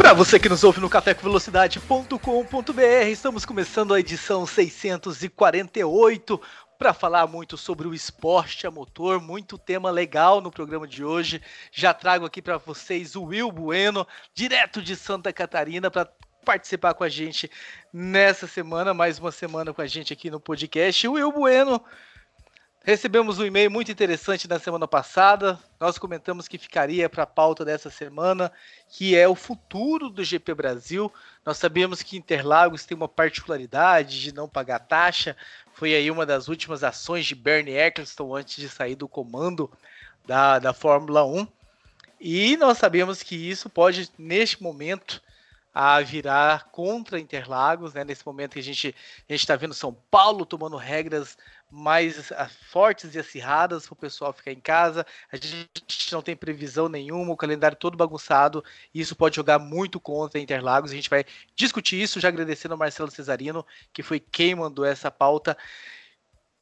Para você que nos ouve no cafécomvelocidade.com.br, estamos começando a edição 648 para falar muito sobre o esporte a motor, muito tema legal no programa de hoje. Já trago aqui para vocês o Will Bueno, direto de Santa Catarina, para participar com a gente nessa semana, mais uma semana com a gente aqui no podcast. O Will Bueno Recebemos um e-mail muito interessante na semana passada. Nós comentamos que ficaria para a pauta dessa semana, que é o futuro do GP Brasil. Nós sabemos que Interlagos tem uma particularidade de não pagar taxa. Foi aí uma das últimas ações de Bernie Eccleston antes de sair do comando da, da Fórmula 1. E nós sabemos que isso pode, neste momento, a virar contra Interlagos, né? Nesse momento que a gente a está vendo São Paulo tomando regras mais ah, fortes e acirradas para o pessoal ficar em casa. A gente não tem previsão nenhuma, o calendário todo bagunçado, e isso pode jogar muito contra Interlagos. A gente vai discutir isso, já agradecendo ao Marcelo Cesarino, que foi quem mandou essa pauta,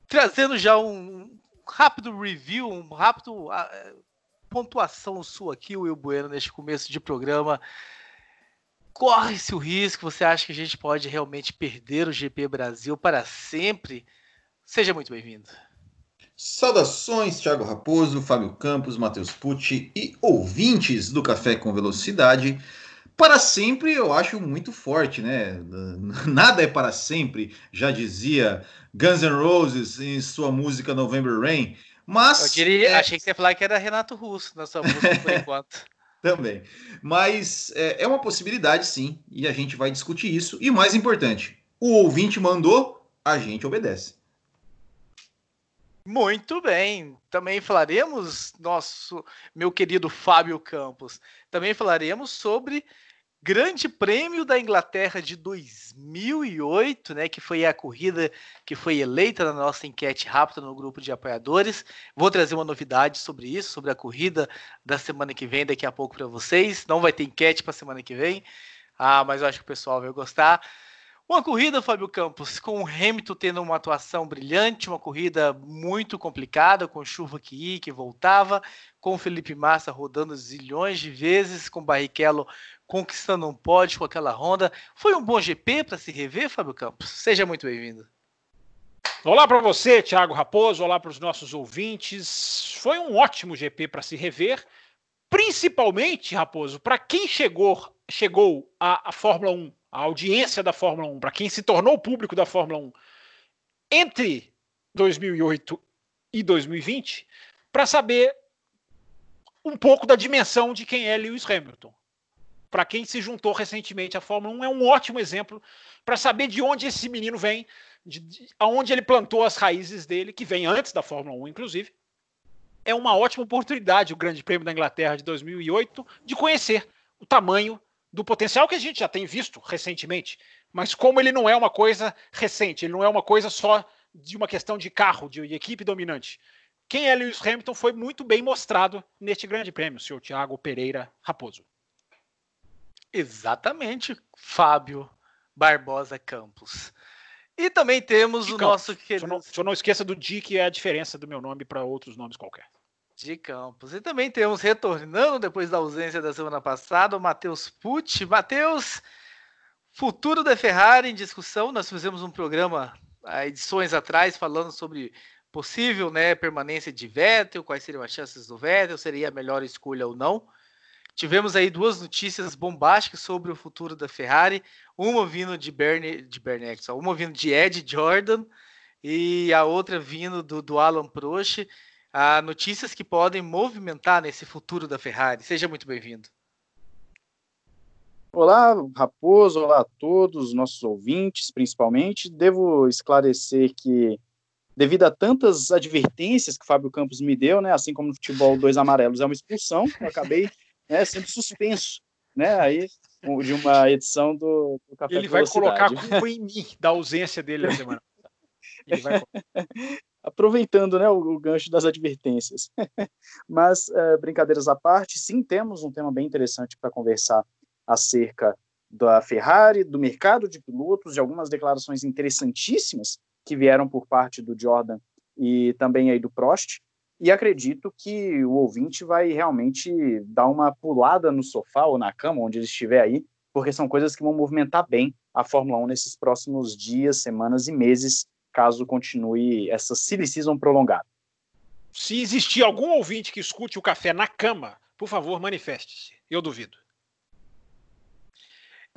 trazendo já um rápido review, um rápido uh, pontuação sua aqui, Will Bueno, neste começo de programa corre-se o risco? Você acha que a gente pode realmente perder o GP Brasil para sempre? Seja muito bem-vindo. Saudações, Thiago Raposo, Fábio Campos, Matheus Pucci e ouvintes do Café com Velocidade. Para sempre eu acho muito forte, né? Nada é para sempre, já dizia Guns N' Roses em sua música November Rain. Mas. Eu diria, é... achei que você ia falar que era Renato Russo na sua música por enquanto. Também. Mas é, é uma possibilidade, sim, e a gente vai discutir isso. E mais importante, o ouvinte mandou, a gente obedece. Muito bem. Também falaremos, nosso meu querido Fábio Campos, também falaremos sobre Grande Prêmio da Inglaterra de 2008, né, que foi a corrida que foi eleita na nossa enquete rápida no grupo de apoiadores. Vou trazer uma novidade sobre isso, sobre a corrida da semana que vem daqui a pouco para vocês. Não vai ter enquete para semana que vem, ah, mas eu acho que o pessoal vai gostar. Uma corrida, Fábio Campos, com o Hamilton tendo uma atuação brilhante, uma corrida muito complicada, com chuva que ia, que voltava, com o Felipe Massa rodando zilhões de vezes, com o Barrichello conquistando um pódio com aquela Honda. Foi um bom GP para se rever, Fábio Campos? Seja muito bem-vindo. Olá para você, Thiago Raposo, olá para os nossos ouvintes. Foi um ótimo GP para se rever, principalmente, Raposo, para quem chegou, chegou à, à Fórmula 1, a audiência da Fórmula 1, para quem se tornou público da Fórmula 1 entre 2008 e 2020, para saber um pouco da dimensão de quem é Lewis Hamilton para quem se juntou recentemente à Fórmula 1, é um ótimo exemplo para saber de onde esse menino vem, de, de, aonde ele plantou as raízes dele, que vem antes da Fórmula 1, inclusive. É uma ótima oportunidade o Grande Prêmio da Inglaterra de 2008 de conhecer o tamanho do potencial que a gente já tem visto recentemente, mas como ele não é uma coisa recente, ele não é uma coisa só de uma questão de carro, de equipe dominante. Quem é Lewis Hamilton foi muito bem mostrado neste Grande Prêmio, senhor Tiago Pereira Raposo. Exatamente, Fábio Barbosa Campos. E também temos o Campos. nosso querido. Só não, só não esqueça do Di, que é a diferença do meu nome para outros nomes qualquer. De Campos. E também temos retornando depois da ausência da semana passada, o Matheus Pucci. Matheus, futuro da Ferrari em discussão. Nós fizemos um programa edições atrás falando sobre possível né, permanência de Vettel, quais seriam as chances do Vettel, seria a melhor escolha ou não. Tivemos aí duas notícias bombásticas sobre o futuro da Ferrari, uma vindo de Bernie, de Bernie uma vindo de Ed Jordan e a outra vindo do, do Alan Prost. Ah, notícias que podem movimentar nesse futuro da Ferrari. Seja muito bem-vindo. Olá, Raposo, olá a todos, nossos ouvintes, principalmente. Devo esclarecer que, devido a tantas advertências que o Fábio Campos me deu, né, assim como no futebol, dois amarelos é uma expulsão, eu acabei né, sendo suspenso, né? Aí de uma edição do, do Café Ele vai colocar a culpa em mim da ausência dele na semana. Vai... Aproveitando né, o, o, gancho das advertências. Mas, é, brincadeiras à parte, sim, temos um tema bem interessante para conversar acerca da Ferrari, do mercado de pilotos, de algumas declarações interessantíssimas que vieram por parte do Jordan e também aí do Prost. E acredito que o ouvinte vai realmente dar uma pulada no sofá ou na cama, onde ele estiver aí, porque são coisas que vão movimentar bem a Fórmula 1 nesses próximos dias, semanas e meses, caso continue essa silly season prolongada. Se existir algum ouvinte que escute o café na cama, por favor, manifeste-se. Eu duvido.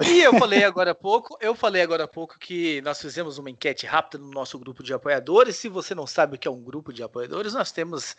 E eu falei agora há pouco, eu falei agora há pouco que nós fizemos uma enquete rápida no nosso grupo de apoiadores. Se você não sabe o que é um grupo de apoiadores, nós temos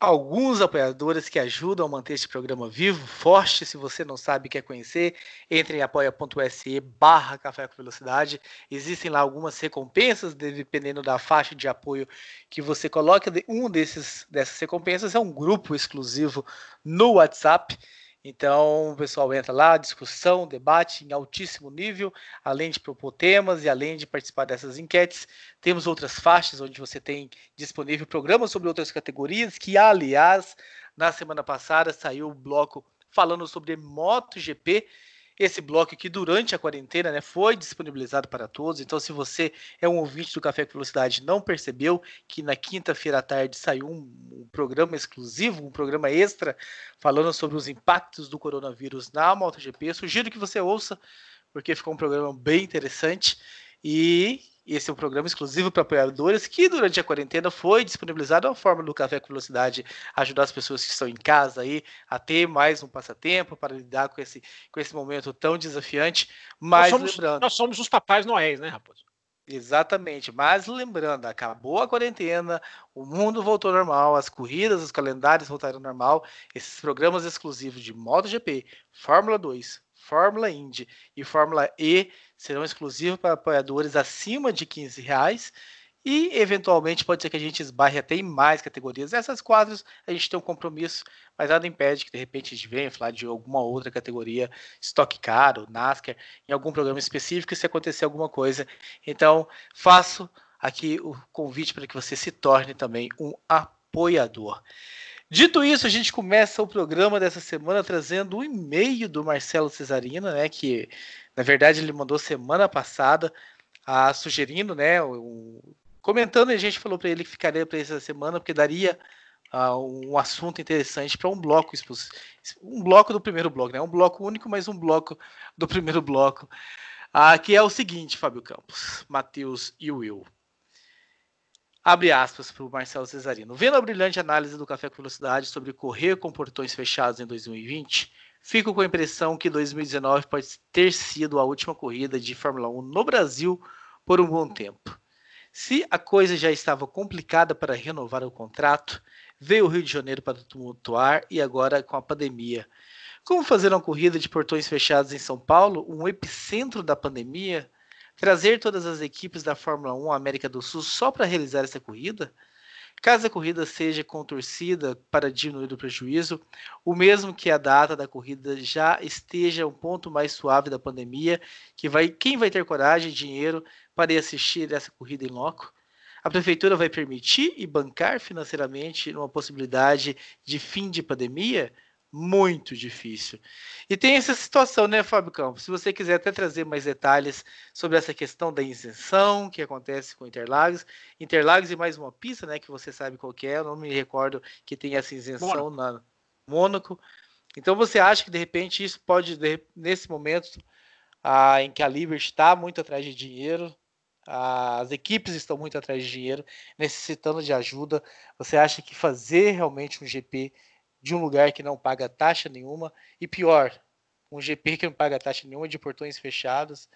alguns apoiadores que ajudam a manter este programa vivo, forte. Se você não sabe quer conhecer, entre em apoia.se barra Café com Velocidade. Existem lá algumas recompensas, dependendo da faixa de apoio que você coloca. Um desses dessas recompensas é um grupo exclusivo no WhatsApp então, o pessoal entra lá, discussão, debate em altíssimo nível, além de propor temas e além de participar dessas enquetes. Temos outras faixas onde você tem disponível programas sobre outras categorias, que, aliás, na semana passada saiu o bloco falando sobre MotoGP esse bloco aqui durante a quarentena, né, foi disponibilizado para todos. Então, se você é um ouvinte do Café com Velocidade não percebeu que na quinta-feira à tarde saiu um, um, programa exclusivo, um programa extra, falando sobre os impactos do coronavírus na MotoGP, sugiro que você ouça, porque ficou um programa bem interessante. E esse é um programa exclusivo para apoiadores que durante a quarentena foi disponibilizado a forma do Café com Velocidade ajudar as pessoas que estão em casa aí a ter mais um passatempo para lidar com esse, com esse momento tão desafiante. Mas nós somos, lembrando, nós somos os papais noéis, né, Raposo? Exatamente, mas lembrando, acabou a quarentena, o mundo voltou ao normal, as corridas, os calendários voltaram ao normal. Esses programas exclusivos de MotoGP, Fórmula 2, Fórmula Indy e Fórmula E serão exclusivos para apoiadores acima de 15 reais. E eventualmente pode ser que a gente esbarre até em mais categorias. Essas quadras a gente tem um compromisso, mas nada impede que de repente a gente venha falar de alguma outra categoria, Stock Car NASCAR, em algum programa específico, se acontecer alguma coisa. Então, faço aqui o convite para que você se torne também um apoiador. Dito isso, a gente começa o programa dessa semana trazendo um e-mail do Marcelo Cesarino, né, que na verdade ele mandou semana passada, a, sugerindo, né, comentando, e a gente falou para ele que ficaria para essa semana, porque daria uh, um assunto interessante para um bloco, um bloco do primeiro bloco, né, um bloco único, mas um bloco do primeiro bloco, uh, que é o seguinte, Fábio Campos, Matheus e Will. Abre aspas para o Marcelo Cesarino. Vendo a brilhante análise do Café com Velocidade sobre correr com portões fechados em 2020, fico com a impressão que 2019 pode ter sido a última corrida de Fórmula 1 no Brasil por um bom tempo. Se a coisa já estava complicada para renovar o contrato, veio o Rio de Janeiro para tumultuar e agora com a pandemia. Como fazer uma corrida de portões fechados em São Paulo, um epicentro da pandemia? Trazer todas as equipes da Fórmula 1 à América do Sul só para realizar essa corrida? Caso a corrida seja com torcida para diminuir o prejuízo, o mesmo que a data da corrida já esteja um ponto mais suave da pandemia, que vai, quem vai ter coragem e dinheiro para ir assistir essa corrida em loco? A prefeitura vai permitir e bancar financeiramente uma possibilidade de fim de pandemia? Muito difícil. E tem essa situação, né, Fábio Campos? Se você quiser até trazer mais detalhes sobre essa questão da isenção que acontece com Interlagos, Interlagos e mais uma pista, né, que você sabe qual é, eu não me recordo que tem essa isenção Mônaco. na Mônaco. Então você acha que de repente isso pode, nesse momento ah, em que a Liberty está muito atrás de dinheiro, as equipes estão muito atrás de dinheiro, necessitando de ajuda, você acha que fazer realmente um GP de um lugar que não paga taxa nenhuma, e pior, um GP que não paga taxa nenhuma de portões fechados.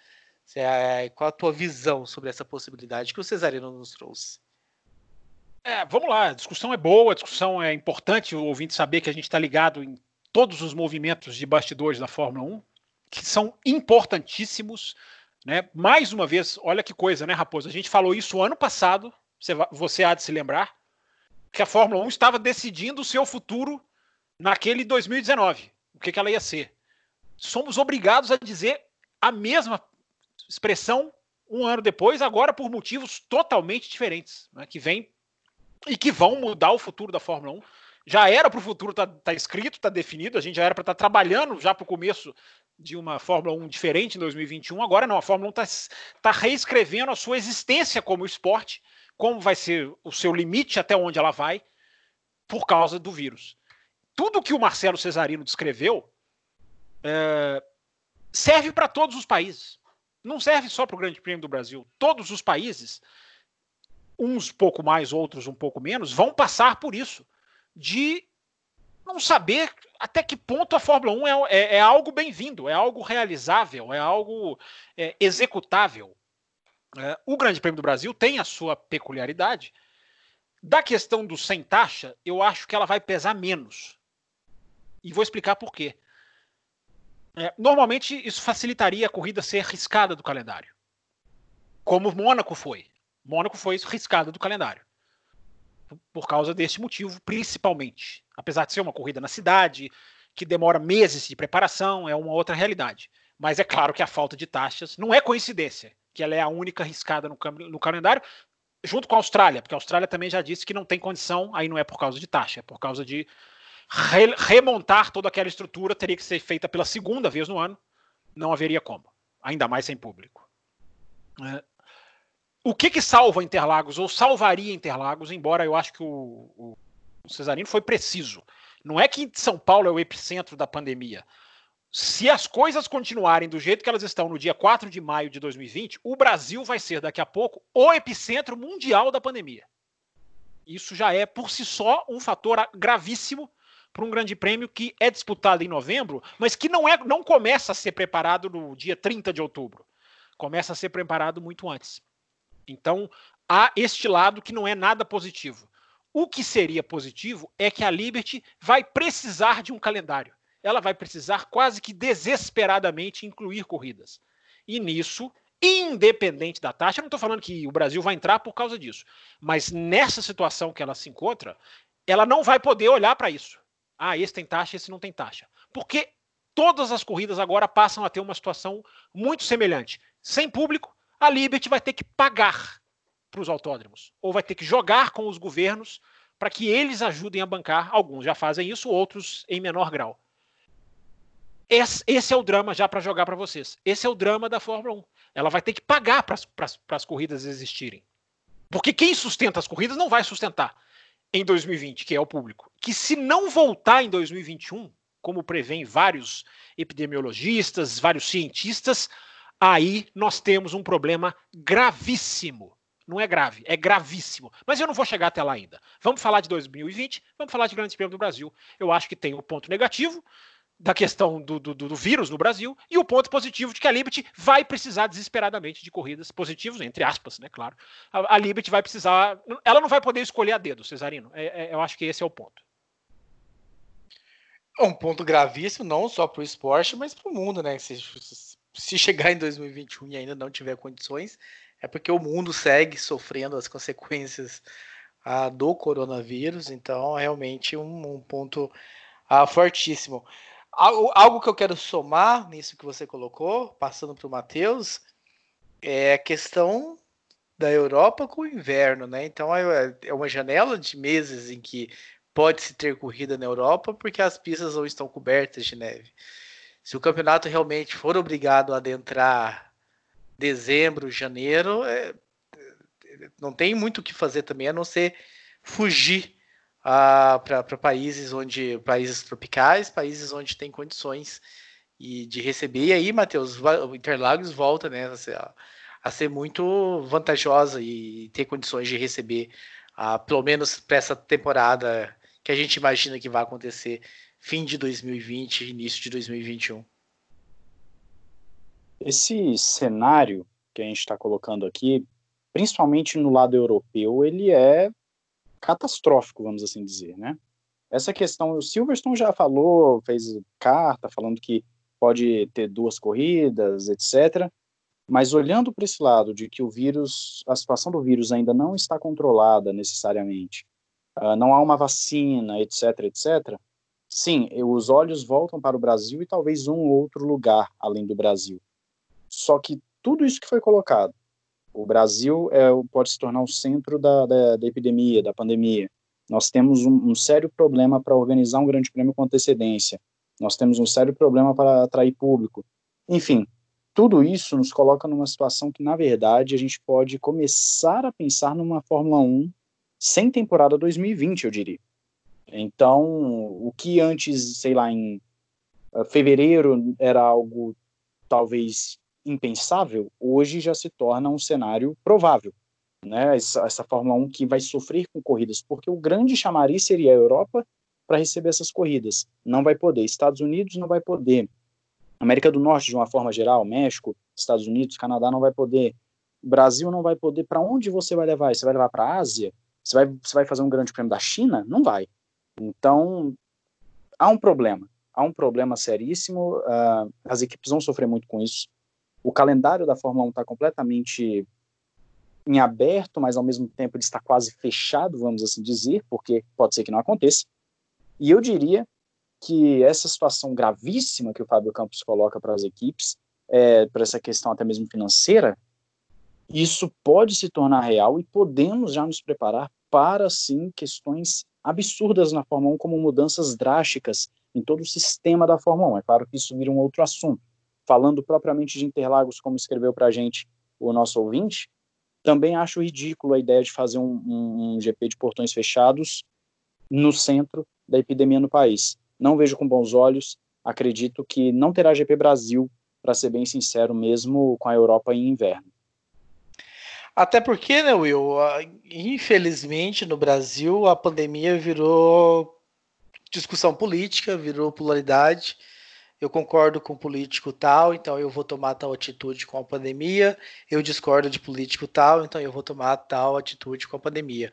É, qual a tua visão sobre essa possibilidade que o Cesarino nos trouxe? É, vamos lá, a discussão é boa, a discussão é importante, o ouvinte saber que a gente está ligado em todos os movimentos de bastidores da Fórmula 1, que são importantíssimos. Né? Mais uma vez, olha que coisa, né, Raposo? A gente falou isso ano passado, você, você há de se lembrar, que a Fórmula 1 estava decidindo o seu futuro naquele 2019, o que, que ela ia ser. somos obrigados a dizer a mesma expressão um ano depois, agora por motivos totalmente diferentes, né, que vem e que vão mudar o futuro da Fórmula 1. Já era para o futuro tá, tá escrito, está definido, a gente já era para estar tá trabalhando já para o começo de uma Fórmula 1 diferente em 2021. Agora não, a Fórmula 1 está tá reescrevendo a sua existência como esporte, como vai ser o seu limite até onde ela vai, por causa do vírus. Tudo que o Marcelo Cesarino descreveu é, serve para todos os países. Não serve só para o Grande Prêmio do Brasil. Todos os países, uns pouco mais, outros um pouco menos, vão passar por isso. De não saber até que ponto a Fórmula 1 é, é, é algo bem-vindo, é algo realizável, é algo é, executável. É, o Grande Prêmio do Brasil tem a sua peculiaridade. Da questão do sem taxa, eu acho que ela vai pesar menos. E vou explicar por quê. É, normalmente isso facilitaria a corrida ser riscada do calendário. Como Mônaco foi. Mônaco foi riscada do calendário. Por causa deste motivo, principalmente. Apesar de ser uma corrida na cidade, que demora meses de preparação, é uma outra realidade. Mas é claro que a falta de taxas não é coincidência que ela é a única riscada no, no calendário, junto com a Austrália, porque a Austrália também já disse que não tem condição, aí não é por causa de taxa, é por causa de re remontar toda aquela estrutura, teria que ser feita pela segunda vez no ano, não haveria como, ainda mais sem público. É. O que que salva Interlagos, ou salvaria Interlagos, embora eu acho que o, o, Cesarino foi preciso. Não é que São Paulo é o epicentro da pandemia se as coisas continuarem do jeito que elas estão no dia 4 de maio de 2020, o Brasil vai ser daqui a pouco o epicentro mundial da pandemia. Isso já é por si só um fator gravíssimo para um grande prêmio que é disputado em novembro, mas que não, é, não começa a ser preparado no dia 30 de outubro. Começa a ser preparado muito antes. Então, há este lado que não é nada positivo. O que seria positivo é que a Liberty vai precisar de um calendário ela vai precisar quase que desesperadamente incluir corridas. E nisso, independente da taxa, eu não estou falando que o Brasil vai entrar por causa disso, mas nessa situação que ela se encontra, ela não vai poder olhar para isso. Ah, esse tem taxa, esse não tem taxa. Porque todas as corridas agora passam a ter uma situação muito semelhante. Sem público, a Liberty vai ter que pagar para os autódromos, ou vai ter que jogar com os governos para que eles ajudem a bancar. Alguns já fazem isso, outros em menor grau. Esse, esse é o drama já para jogar para vocês. Esse é o drama da Fórmula 1. Ela vai ter que pagar para as corridas existirem. Porque quem sustenta as corridas não vai sustentar em 2020, que é o público. Que se não voltar em 2021, como prevêem vários epidemiologistas, vários cientistas, aí nós temos um problema gravíssimo. Não é grave, é gravíssimo. Mas eu não vou chegar até lá ainda. Vamos falar de 2020, vamos falar de Grande Prêmio do Brasil. Eu acho que tem o um ponto negativo, da questão do, do, do, vírus no Brasil e o ponto positivo de que a Liberty vai precisar desesperadamente de corridas positivas, entre aspas, né, claro. A, a Liberty vai precisar, ela não vai poder escolher a dedo, Cesarino. É, é, eu acho que esse é o ponto. É um ponto gravíssimo, não só para o esporte, mas para o mundo, né? Se, se chegar em 2021 e ainda não tiver condições, é porque o mundo segue sofrendo as consequências ah, do coronavírus, então é realmente um, um ponto ah, fortíssimo. Algo, que eu quero somar nisso que você colocou, passando para o Matheus, é a questão da Europa com o inverno, né? Então é, é uma janela de meses em que pode-se ter corrida na Europa porque as pistas não estão cobertas de neve. Se o campeonato realmente for obrigado a adentrar dezembro, janeiro, é, não tem muito o que fazer também a não ser fugir uh, para países onde países tropicais, países onde tem condições e de receber. E aí, Matheus, o Interlagos volta né, a, ser, a ser muito vantajosa e ter condições de receber, uh, pelo menos para essa temporada que a gente imagina que vai acontecer fim de 2020, início de 2021. Esse cenário que a gente está colocando aqui, principalmente no lado europeu, ele é catastrófico, vamos assim dizer, né? Essa questão, o Silverstone já falou, fez carta falando que pode ter duas corridas, etc. Mas olhando para esse lado de que o vírus, a situação do vírus ainda não está controlada necessariamente, uh, não há uma vacina, etc, etc, sim, os olhos voltam para o Brasil e talvez um outro lugar além do Brasil. Só que tudo isso que foi colocado, o Brasil é, pode se tornar o centro da, da, da epidemia, da pandemia. Nós temos um, um sério problema para organizar um grande prêmio com antecedência. Nós temos um sério problema para atrair público. Enfim, tudo isso nos coloca numa situação que, na verdade, a gente pode começar a pensar numa Fórmula 1 sem temporada 2020, eu diria. Então, o que antes, sei lá, em uh, fevereiro era algo talvez impensável, hoje já se torna um cenário provável. Né? Essa, essa Fórmula 1 que vai sofrer com corridas, porque o grande chamariz seria a Europa para receber essas corridas. Não vai poder. Estados Unidos não vai poder. América do Norte, de uma forma geral, México, Estados Unidos, Canadá não vai poder. Brasil não vai poder. Para onde você vai levar? Você vai levar para a Ásia? Você vai, você vai fazer um grande prêmio da China? Não vai. Então, há um problema. Há um problema seríssimo. Uh, as equipes vão sofrer muito com isso. O calendário da Fórmula 1 está completamente em aberto, mas ao mesmo tempo ele está quase fechado, vamos assim dizer, porque pode ser que não aconteça. E eu diria que essa situação gravíssima que o Fábio Campos coloca para as equipes, é, para essa questão até mesmo financeira, isso pode se tornar real e podemos já nos preparar para, sim, questões absurdas na Fórmula 1, como mudanças drásticas em todo o sistema da Fórmula 1. É claro que isso vira um outro assunto. Falando propriamente de Interlagos, como escreveu para a gente o nosso ouvinte, também acho ridículo a ideia de fazer um, um, um GP de portões fechados no centro da epidemia no país. Não vejo com bons olhos. Acredito que não terá GP Brasil, para ser bem sincero, mesmo com a Europa em inverno. Até porque, né, Will? Infelizmente, no Brasil, a pandemia virou discussão política, virou polaridade. Eu concordo com político tal, então eu vou tomar tal atitude com a pandemia. Eu discordo de político tal, então eu vou tomar tal atitude com a pandemia.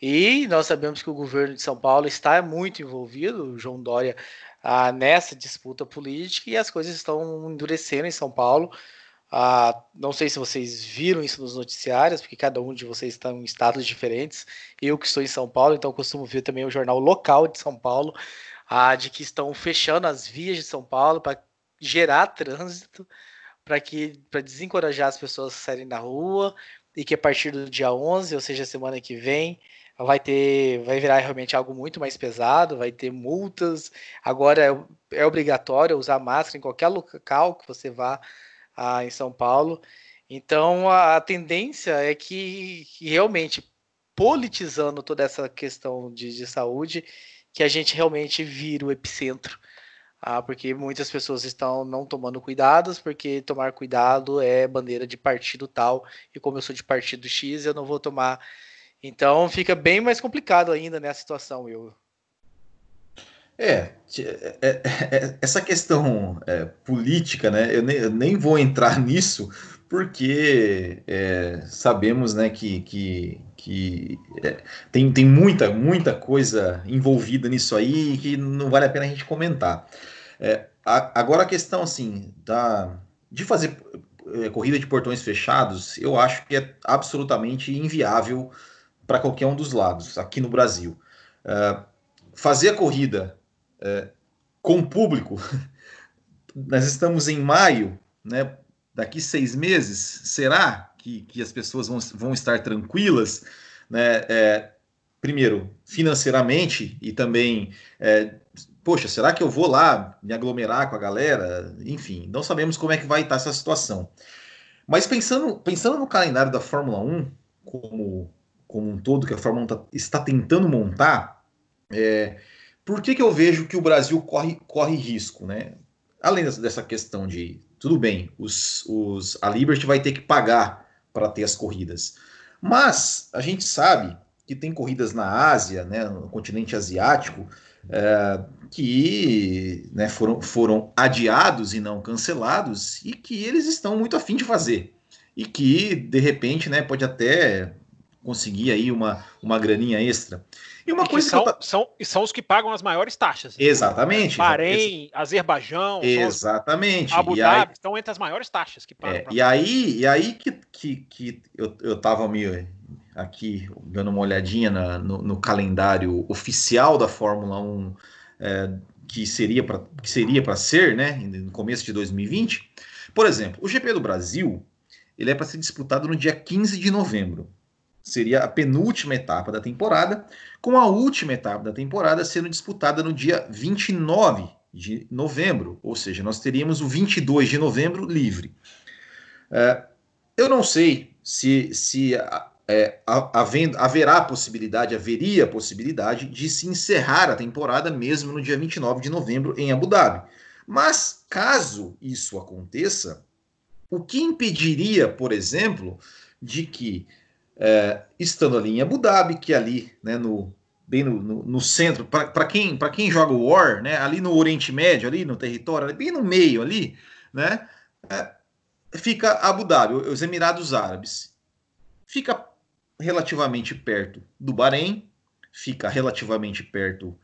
E nós sabemos que o governo de São Paulo está muito envolvido, o João Dória, ah, nessa disputa política e as coisas estão endurecendo em São Paulo. Ah, não sei se vocês viram isso nos noticiários, porque cada um de vocês está em estados diferentes. Eu que estou em São Paulo, então costumo ver também o jornal local de São Paulo, ah, de que estão fechando as vias de São Paulo para gerar trânsito, para que para desencorajar as pessoas a saírem na rua e que a partir do dia 11, ou seja, semana que vem, vai ter, vai virar realmente algo muito mais pesado, vai ter multas. Agora é, é obrigatório usar máscara em qualquer local que você vá ah, em São Paulo. Então a, a tendência é que, que, realmente politizando toda essa questão de, de, saúde, que a gente realmente vira o epicentro. Ah, porque muitas pessoas estão não tomando cuidados, porque tomar cuidado é bandeira de partido tal, e como eu sou de partido X, eu não vou tomar. Então fica bem mais complicado ainda nessa situação, eu. É, é, é, é, essa questão é, política, né? Eu eu nem, vou entrar nisso, porque é, sabemos, né, que, que, que é, tem, tem muita, muita coisa envolvida nisso aí que não vale a pena a gente comentar. A, agora a questão, assim, da, de fazer corrida de portões fechados, eu acho que é absolutamente inviável para qualquer um dos lados aqui no Brasil. fazer a corrida é, com público. Nós estamos em maio, né? Daqui seis meses, será que, que as pessoas vão, vão estar tranquilas? Né? É, primeiro, financeiramente e também, é, poxa, será que eu vou lá me aglomerar com a galera? Enfim, não sabemos como é que vai estar essa situação. Mas pensando, pensando no calendário da Fórmula 1, como, como um todo, que a Fórmula 1 tá, está tentando montar, é, por que, que eu vejo que o Brasil corre, corre risco, né? Além dessa questão de, tudo bem, os, os, a Liberty vai ter que pagar para ter as corridas. Mas a gente sabe que tem corridas na Ásia, né, no continente asiático, é, que né, foram, foram adiados e não cancelados e que eles estão muito afim de fazer. E que, de repente, né, pode até conseguir aí uma, uma graninha extra. E uma e coisa são, que são, são os que pagam as maiores taxas. Exatamente. Bahrein, Azerbaijão, exatamente. Abu Dhabi estão entre as maiores taxas que pagam. É, e aí, e aí que, que, que eu, eu tava me aqui dando uma olhadinha na, no, no, calendário oficial da Fórmula 1 é, que seria para que seria para ser, né, no começo de 2020. Por exemplo, o GP do Brasil, ele é para ser disputado no dia 15 de novembro. Seria a penúltima etapa da temporada, com a última etapa da temporada sendo disputada no dia 29 de novembro, ou seja, nós teríamos o 22 de novembro livre. É, eu não sei se, se é, havendo, haverá possibilidade, haveria possibilidade de se encerrar a temporada mesmo no dia 29 de novembro em Abu Dhabi. Mas caso isso aconteça, o que impediria, por exemplo, de que, é, estando ali em Abu Dhabi, que é ali, né, no, bem no, no, no centro, para quem, quem joga o War, né, ali no Oriente Médio, ali no território, ali, bem no meio ali, né, é, fica Abu Dhabi, os Emirados Árabes. Fica relativamente perto do Bahrein, fica relativamente perto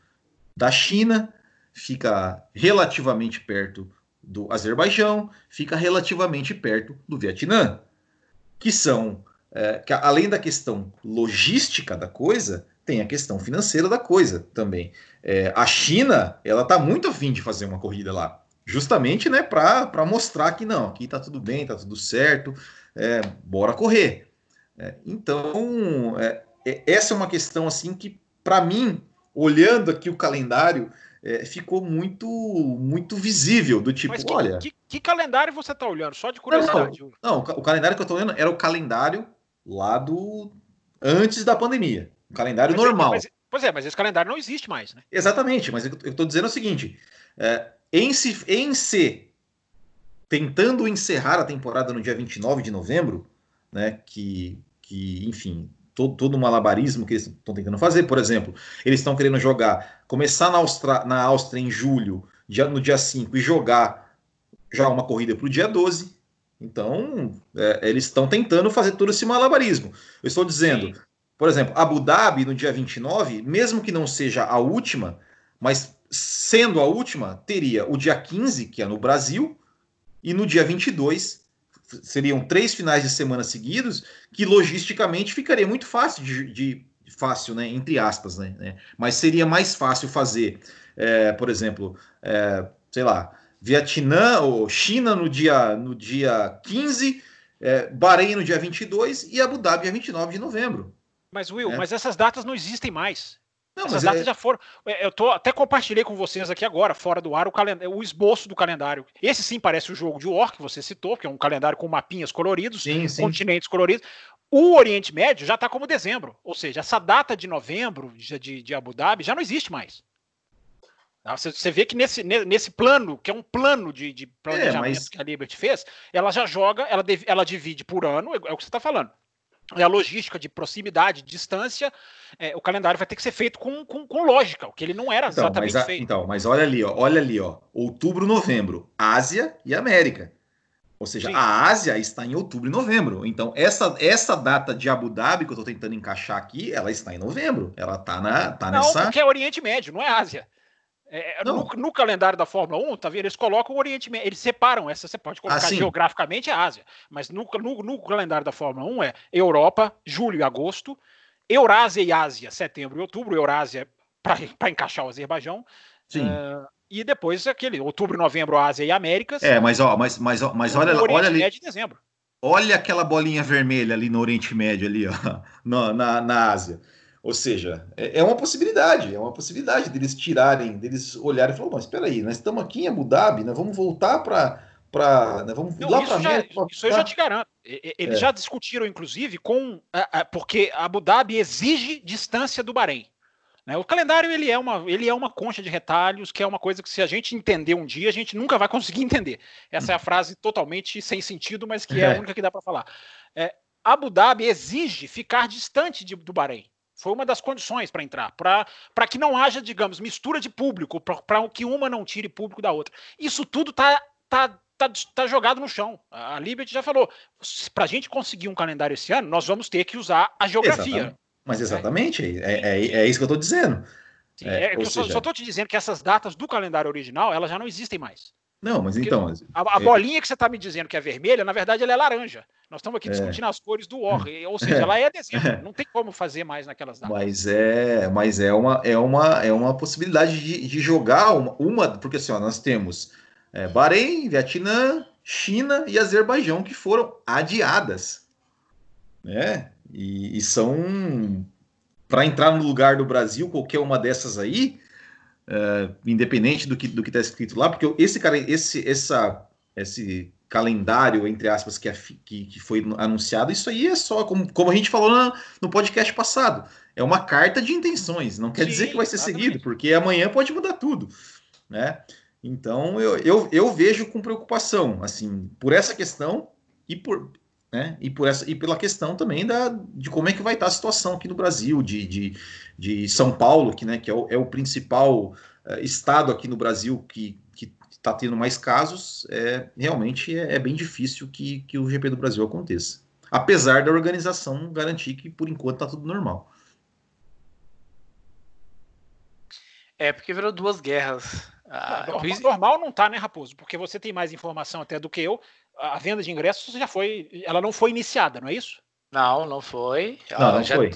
da China, fica relativamente perto do Azerbaijão, fica relativamente perto do Vietnã, que são, é, que além da questão logística da coisa, tem a questão financeira da coisa também. É, a China, ela está muito afim de fazer uma corrida lá, justamente né, para mostrar que não, aqui está tudo bem, está tudo certo, é, bora correr. É, então, é, essa é uma questão assim que, para mim, olhando aqui o calendário, é, ficou muito muito visível, do tipo, que, olha... Que, que, calendário você está olhando? Só de curiosidade. Não, não, o calendário que eu estou olhando era o calendário lá do... antes da pandemia. O calendário mas, normal. Mas, pois é, mas esse calendário não existe mais, né? Exatamente, mas eu estou dizendo o seguinte, é, em, se, em se tentando encerrar a temporada no dia 29 de novembro, né, que, que enfim, todo, todo o malabarismo que eles estão tentando fazer. Por exemplo, eles estão querendo jogar, começar na, Austra, na Áustria em julho, dia, no dia 5, e jogar já uma corrida para o dia 12. Então, é, eles estão tentando fazer todo esse malabarismo. Eu estou dizendo, Sim. por exemplo, Abu Dhabi no dia 29, mesmo que não seja a última, mas sendo a última, teria o dia 15, que é no Brasil, e no dia 22, seriam três finais de semana seguidos, que logisticamente ficaria muito fácil de, de fácil, né, entre aspas, né, né, mas seria mais fácil fazer, é, por exemplo, é, sei lá, Vietnã ou China no dia, no dia 15, é, Bahrein no dia 22 e Abu Dhabi dia 29 de novembro. Mas, Will, é. mas essas datas não existem mais. Não, Essas datas é... já foram. É, eu tô, até compartilhei com vocês aqui agora, fora do ar, o, calendário, o esboço do calendário. Esse sim parece o jogo de War, que você citou, que é um calendário com mapinhas coloridos, sim, sim. continentes coloridos. O Oriente Médio já está como dezembro. Ou seja, essa data de novembro de, de Abu Dhabi já não existe mais. Tá? Você, vê que nesse, nesse plano, que é um plano de, de planejamento é, mas... que a Liberty fez, ela já joga, ela, ela divide por ano, é, é o que você está falando é a logística de proximidade, distância, é, o calendário vai ter que ser feito com, com, com lógica, o que ele não era então, exatamente mas a, feito. Então, mas olha ali, ó, olha ali, ó, outubro, novembro, Ásia e América. Ou seja, Sim. a Ásia está em outubro e novembro. Então, essa, essa data de Abu Dhabi que eu estou tentando encaixar aqui, ela está em novembro. Ela está na, tá não, nessa. porque é Oriente Médio, não é Ásia. É, é no, no, calendário da Fórmula 1, tá vendo? Eles colocam o Oriente Médio, eles separam essa, você pode colocar ah, geograficamente a Ásia, mas no, no, no, calendário da Fórmula 1 é Europa, julho e agosto, Eurásia e Ásia, setembro e outubro, Eurásia para encaixar o Azerbaijão. Sim. Uh, e depois aquele outubro, novembro, Ásia e Américas. É, mas ó, mas, mas, mas olha, olha ali. Médio dezembro. Olha aquela bolinha vermelha ali no Oriente Médio ali, ó, na, na, na Ásia. Ou seja, é, é uma possibilidade, é uma possibilidade deles tirarem, deles olharem e falarem, mas espera aí, nós estamos aqui em Abu Dhabi, nós vamos voltar para para né, vamos Não, lá para América. Isso eu já te garanto. Eles é. já discutiram, inclusive, com porque Abu Dhabi exige distância do Bahrein. Né? O calendário ele é, uma, ele é uma concha de retalhos, que é uma coisa que se a gente entender um dia, a gente nunca vai conseguir entender. Essa é a frase totalmente sem sentido, mas que é, é a única que dá para falar. É, Abu Dhabi exige ficar distante de, do Bahrein. Foi uma das condições para entrar, para que não haja, digamos, mistura de público, para que uma não tire público da outra. Isso tudo está tá, tá, tá jogado no chão. A Liberty já falou: para a gente conseguir um calendário esse ano, nós vamos ter que usar a geografia. Exatamente. Mas exatamente, é, é, é, isso que eu estou dizendo. Sim, é, é eu seja... só estou te dizendo que essas datas do calendário original elas já não existem mais. Não, mas Porque então. A, a é... bolinha que você está me dizendo que é vermelha, na verdade, ela é laranja. Nós estamos aqui é. discutindo as cores do War, ou seja, é. ela é dezembro. Não tem como fazer mais naquelas datas. Mas é, mas é uma, é uma, é uma possibilidade de, de jogar uma, uma, porque assim, ó, nós temos é, Bahrein, Vietnã, China e Azerbaijão que foram adiadas, né? E, e são para entrar no lugar do Brasil, qualquer uma dessas aí, uh, independente do que do que está escrito lá, porque esse cara, esse essa esse calendário entre aspas que, é, que, que, foi anunciado, isso aí é só como, como a gente falou na, no podcast passado, é uma carta de intenções, não quer Sim, dizer que vai ser exatamente. seguido, porque amanhã pode mudar tudo, né? Então eu, eu, eu vejo com preocupação, assim, por essa questão e por né? E, por essa, e pela questão também da, de como é que vai estar a situação aqui no Brasil, de, de, de São Paulo, que, né, que é, o, é o principal uh, estado aqui no Brasil que está tendo mais casos, é, realmente é, é, bem difícil que, que o GP do Brasil aconteça. Apesar da organização garantir que, por enquanto, está tudo normal. É, porque virou duas guerras. Ah, normal, normal não tá, né, Raposo? Porque você tem mais informação até do que eu a venda de ingressos já foi, ela não foi iniciada, não é isso? Não, não foi. Não, não já, foi.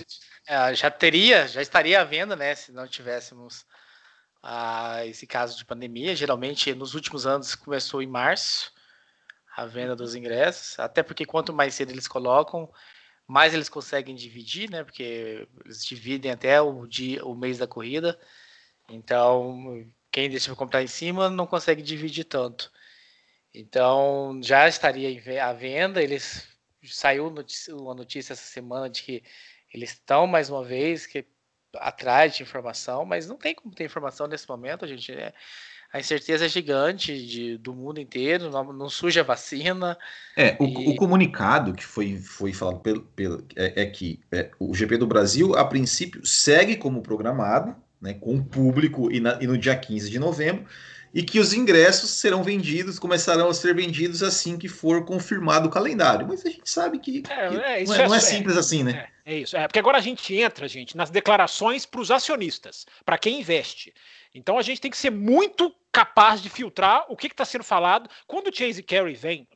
É, já teria, já estaria à venda, né? Se não tivéssemos ah, esse caso de pandemia. Geralmente, nos últimos anos, começou em março a venda dos ingressos, até porque quanto mais cedo eles colocam, mais eles conseguem dividir, né? Porque eles dividem até o dia, o mês da corrida. Então, quem deixa comprar em cima não consegue dividir tanto. Então já estaria à venda. Eles saiu notícia, uma notícia essa semana de que eles estão mais uma vez que atrás de informação, mas não tem como ter informação nesse momento, gente. É, a incerteza é gigante de, do mundo inteiro, não, não surge a vacina. É, o, e... o, comunicado que foi, foi falado pelo, pelo é, é que é, o GP do Brasil, a princípio, segue como programado, né, com o público e, na, e no dia 15 de novembro, e que os ingressos serão vendidos, começarão a ser vendidos assim que for confirmado o calendário. Mas a gente sabe que, é, que é, não, é, não, é, simples assim, né? É, isso. É porque agora a gente entra, gente, nas declarações para os acionistas, para quem investe. Então a gente tem que ser muito capaz de filtrar o que está sendo falado. Quando o Chase Carey vem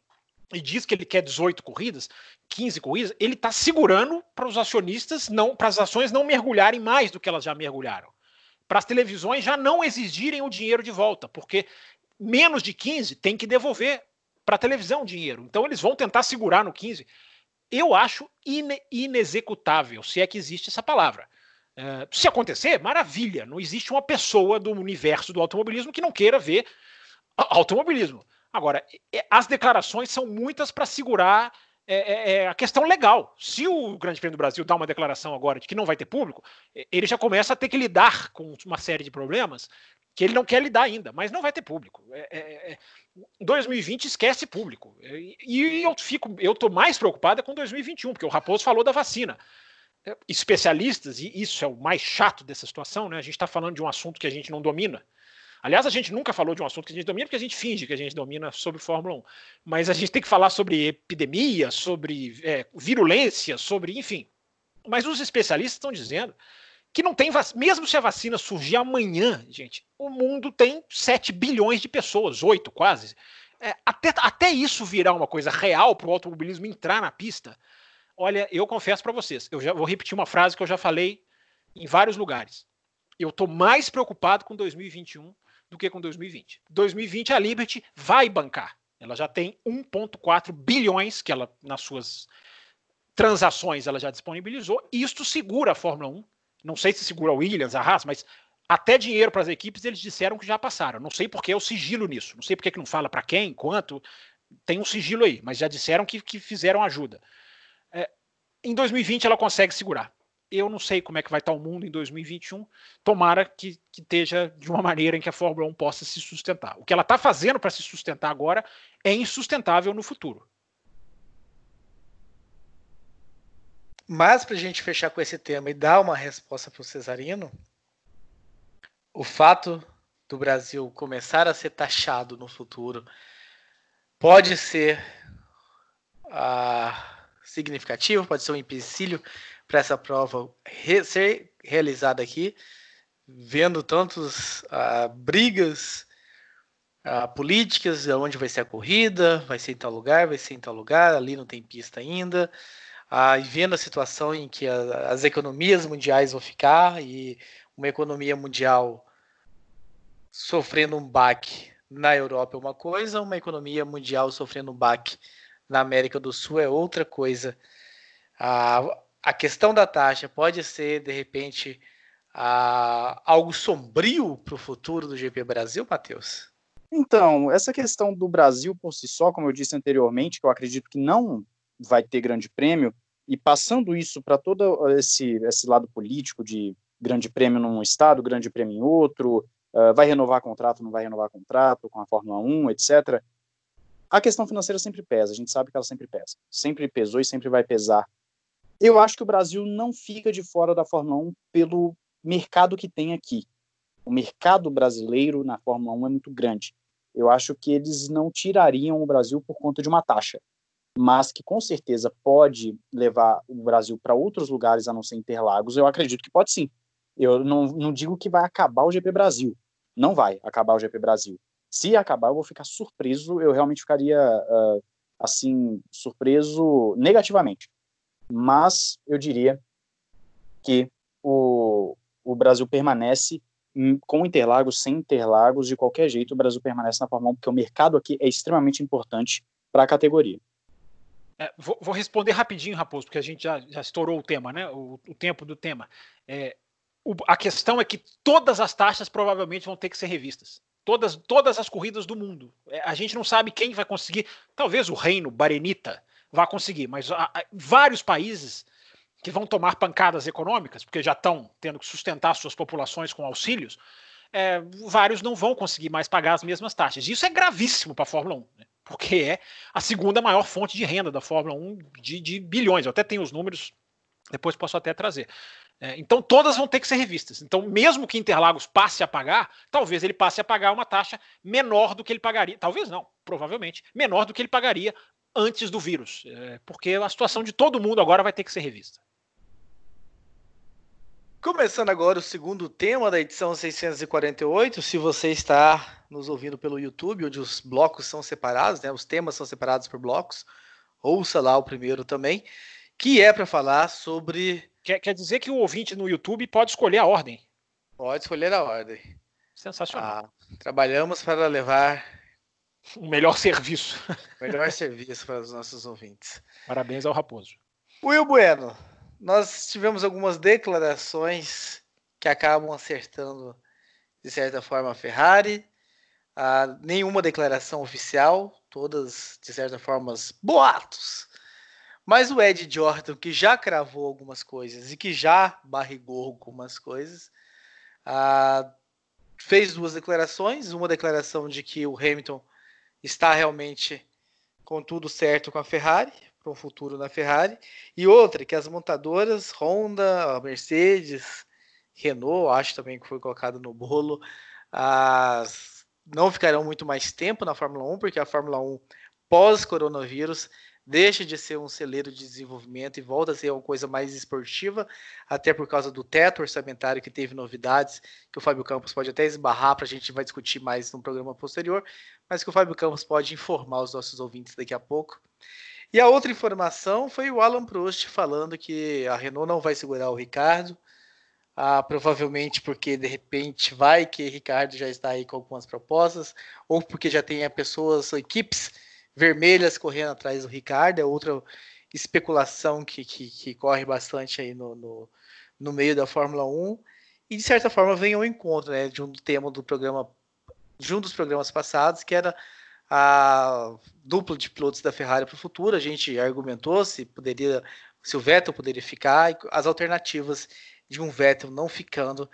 e diz que ele quer 18 corridas, 15 corridas, ele está segurando para os acionistas não, para as ações não mergulharem mais do que elas já mergulharam para as televisões já não exigirem o dinheiro de volta, porque menos de 15 tem que devolver para a televisão dinheiro. Então eles vão tentar segurar no 15. Eu acho ine inexecutável, se é que existe essa palavra. Uh, se acontecer, maravilha. Não existe uma pessoa do universo do automobilismo que não queira ver automobilismo. Agora, as declarações são muitas para segurar é, é, é, a questão legal. Se o Grande Prêmio do Brasil dá uma declaração agora de que não vai ter público, ele já começa a ter que lidar com uma série de problemas que ele não quer lidar ainda, mas não vai ter público. É, 2020 é, é, esquece público. E eu fico, eu estou mais preocupado com 2021, porque o Raposo falou da vacina. Especialistas, e isso é o mais chato dessa situação, né? A gente está falando de um assunto que a gente não domina. Aliás, a gente nunca falou de um assunto que a gente domina, porque a gente finge que a gente domina sobre Fórmula 1. Mas a gente tem que falar sobre epidemia, sobre é, virulência, sobre, enfim. Mas os especialistas estão dizendo que não tem vacina. Mesmo se a vacina surgir amanhã, gente, o mundo tem 7 bilhões de pessoas, 8 quase. É, até, até isso virar uma coisa real para o automobilismo entrar na pista. Olha, eu confesso para vocês, eu já vou repetir uma frase que eu já falei em vários lugares. Eu estou mais preocupado com 2021 do que com 2020. 2020 a Liberty vai bancar. Ela já tem 1,4 bilhões que ela nas suas transações ela já disponibilizou. Isto segura a Fórmula 1. Não sei se segura a Williams, a Haas, mas até dinheiro para as equipes eles disseram que já passaram. Não sei porque é o sigilo nisso. Não sei porque que não fala para quem, quanto. Tem um sigilo aí, mas já disseram que, que fizeram ajuda. É, em 2020 ela consegue segurar eu não sei como é que vai estar o mundo em 2021. Tomara que, que esteja de uma maneira em que a Fórmula 1 possa se sustentar. O que ela está fazendo para se sustentar agora é insustentável no futuro. Mas para a gente fechar com esse tema e dar uma resposta para o Cesarino, o fato do Brasil começar a ser taxado no futuro pode ser ah, significativo, pode ser um empecilho para essa prova re ser realizada aqui, vendo tantas uh, brigas uh, políticas, onde vai ser a corrida, vai ser em tal lugar, vai ser em tal lugar, ali não tem pista ainda. Uh, e vendo a situação em que a, as economias mundiais vão ficar e uma economia mundial sofrendo um baque na Europa é uma coisa, uma economia mundial sofrendo um baque na América do Sul é outra coisa. A, a questão da taxa pode ser, de repente, a, algo sombrio para o futuro do GP Brasil, Matheus? Então, essa questão do Brasil por si só, como eu disse anteriormente, que eu acredito que não vai ter grande prêmio, e passando isso para todo esse, esse lado político de grande prêmio num estado, grande prêmio em outro, uh, vai renovar contrato, não vai renovar contrato com a Fórmula 1, etc. A questão financeira sempre pesa, a gente sabe que ela sempre pesa. Sempre pesou e sempre vai pesar. Eu acho que o Brasil não fica de fora da Fórmula 1 pelo mercado que tem aqui. O mercado brasileiro na Fórmula 1 é muito grande. Eu acho que eles não tirariam o Brasil por conta de uma taxa, mas que com certeza pode levar o Brasil para outros lugares a não ser Interlagos. Eu acredito que pode sim. Eu não, não digo que vai acabar o GP Brasil. Não vai acabar o GP Brasil. Se acabar, eu vou ficar surpreso, eu realmente ficaria, uh, assim, surpreso negativamente. Mas eu diria que o, o Brasil permanece com Interlagos, sem Interlagos, de qualquer jeito, o Brasil permanece na Fórmula 1, porque o mercado aqui é extremamente importante para a categoria. É, vou, vou, responder rapidinho, Raposo, porque a gente já, já estourou o tema, né? O, o tempo do tema. É, o, a questão é que todas as taxas provavelmente vão ter que ser revistas. Todas, todas as corridas do mundo. É, a gente não sabe quem vai conseguir. Talvez o reino Barenita vá conseguir, mas a, a, vários países que vão tomar pancadas econômicas, porque já estão tendo que sustentar suas populações com auxílios, é, vários não vão conseguir mais pagar as mesmas taxas. Isso é gravíssimo para a Fórmula 1, né? porque é a segunda maior fonte de renda da Fórmula 1 de, de bilhões. Eu até tenho os números, depois posso até trazer. É, então todas vão ter que ser revistas. Então, mesmo que Interlagos passe a pagar, talvez ele passe a pagar uma taxa menor do que ele pagaria. Talvez não, provavelmente, menor do que ele pagaria antes do vírus. É, porque a situação de todo mundo agora vai ter que ser revista. Começando agora o segundo tema da edição 648. Se você está nos ouvindo pelo YouTube, onde os blocos são separados, né, os temas são separados por blocos, ouça lá o primeiro também, que é para falar sobre Quer, quer dizer que o ouvinte no YouTube pode escolher a ordem? Pode escolher a ordem. Sensacional. Ah, trabalhamos para levar o melhor serviço. O melhor serviço para os nossos ouvintes. Parabéns ao Raposo. Will Bueno, nós tivemos algumas declarações que acabam acertando, de certa forma, a Ferrari. Ah, nenhuma declaração oficial, todas, de certa forma, boatos mas o Ed Jordan, que já cravou algumas coisas e que já barrigou algumas coisas, uh, fez duas declarações. Uma declaração de que o Hamilton está realmente com tudo certo com a Ferrari, para um futuro na Ferrari, e outra que as montadoras Honda, Mercedes, Renault, acho também que foi colocado no bolo, as, não ficarão muito mais tempo na Fórmula 1, porque a Fórmula 1 pós-coronavírus deixa de ser um celeiro de desenvolvimento e volta a ser uma coisa mais esportiva, até por causa do teto orçamentário que teve novidades, que o Fábio Campos pode até esbarrar para a gente vai discutir mais no programa posterior, mas que o Fábio Campos pode informar os nossos ouvintes daqui a pouco. E a outra informação foi o Alan Prost falando que a Renault não vai segurar o Ricardo, ah, provavelmente porque de repente vai que Ricardo já está aí com algumas propostas, ou porque já tem pessoas, equipes vermelhas correndo atrás do Ricardo, é outra especulação que, que, que corre bastante aí no, no, no, meio da Fórmula 1. E de certa forma vem ao encontro né, de um tema do programa, de um dos programas passados, que era a dupla de pilotos da Ferrari para o futuro. A gente argumentou se poderia, se o Vettel poderia ficar, e as alternativas de um Vettel não ficando.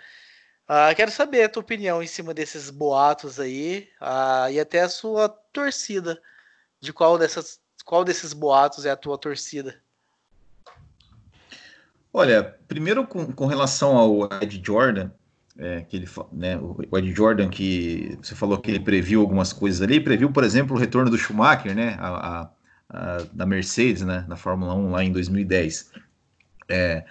Uh, quero saber a tua opinião em cima desses boatos aí uh, e até a sua torcida de qual dessas qual desses boatos é a tua torcida? Olha, primeiro com, com relação ao Ed Jordan, é, que ele, né, o Ed Jordan que você falou que ele previu algumas coisas ali, previu, por exemplo, o retorno do Schumacher, né, a, a, a da Mercedes, né, na Fórmula 1 lá em 2010. É,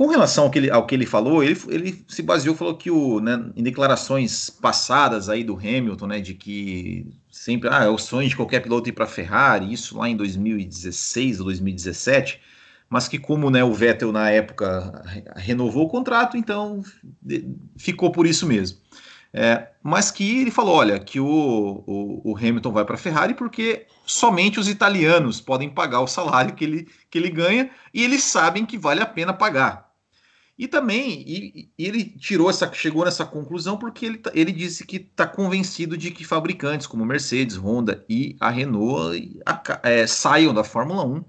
com relação ao que ele, ao que ele falou, ele, ele se baseou, falou que o, né, em declarações passadas aí do Hamilton, né, de que sempre, ah, é o sonho de qualquer piloto ir para a Ferrari, isso lá em 2016 ou 2017, mas que como né, o Vettel na época renovou o contrato, então ficou por isso mesmo. É, mas que ele falou, olha, que o, o, o Hamilton vai para a Ferrari porque somente os italianos podem pagar o salário que ele, que ele ganha e eles sabem que vale a pena pagar. E também e, e ele tirou essa, chegou nessa conclusão porque ele, tá, ele disse que está convencido de que fabricantes como Mercedes, Honda e a Renault é, saiam da Fórmula 1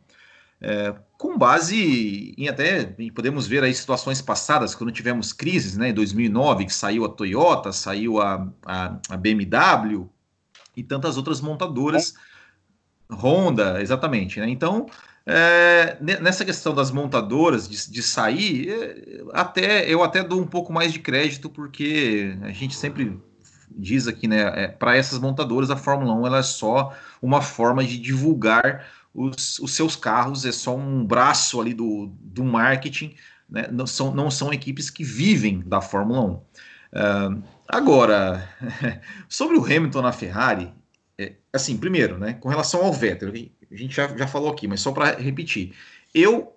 é, com base em até podemos ver aí situações passadas, quando tivemos crises, né, em 2009, que saiu a Toyota, saiu a, a, a BMW e tantas outras montadoras, Honda, exatamente, né? Então, é, nessa questão das montadoras de, de sair, é, até eu até dou um pouco mais de crédito porque a gente sempre diz aqui, né, é, para essas montadoras a Fórmula 1 ela é só uma forma de divulgar os, os seus carros, é só um braço ali do, do marketing, né? não, são, não são equipes que vivem da Fórmula 1. Uh, ah, agora, sobre o Hamilton na Ferrari, é, assim, primeiro, né, com relação ao Vettel, a gente já, já falou aqui, mas só para repetir, eu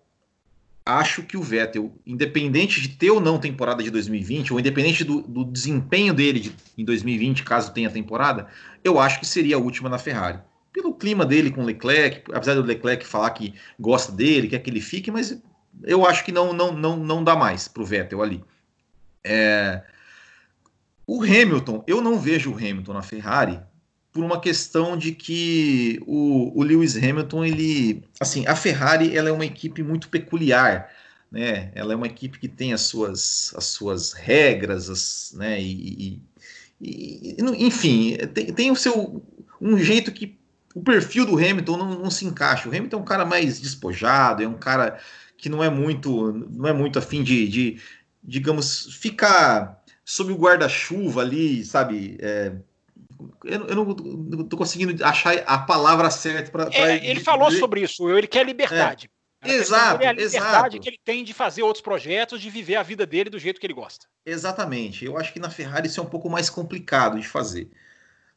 acho que o Vettel, independente de ter ou não temporada de 2020, ou independente do, do desempenho dele de, em 2020, caso tenha temporada, eu acho que seria a última na Ferrari pelo clima dele com o Leclerc, apesar do Leclerc falar que gosta dele, quer que ele fique, mas eu acho que não não não, não dá mais para o Vettel ali. É... O Hamilton, eu não vejo o Hamilton na Ferrari por uma questão de que o, o Lewis Hamilton, ele, assim, a Ferrari ela é uma equipe muito peculiar, né? Ela é uma equipe que tem as suas, as suas regras, as, né? E, e, e enfim, tem, tem o seu um jeito que o perfil do Hamilton não, não, se encaixa. O Hamilton é um cara mais despojado, é um cara que não é muito, não é muito afim de, de digamos, ficar sob o guarda-chuva ali, sabe? É, eu, eu, não estou conseguindo achar a palavra certa para. É, ele falou sobre isso. Ele quer liberdade. É. Exato, é a liberdade exato. que ele tem de fazer outros projetos, de viver a vida dele do jeito que ele gosta. Exatamente. Eu acho que na Ferrari isso é um pouco mais complicado de fazer.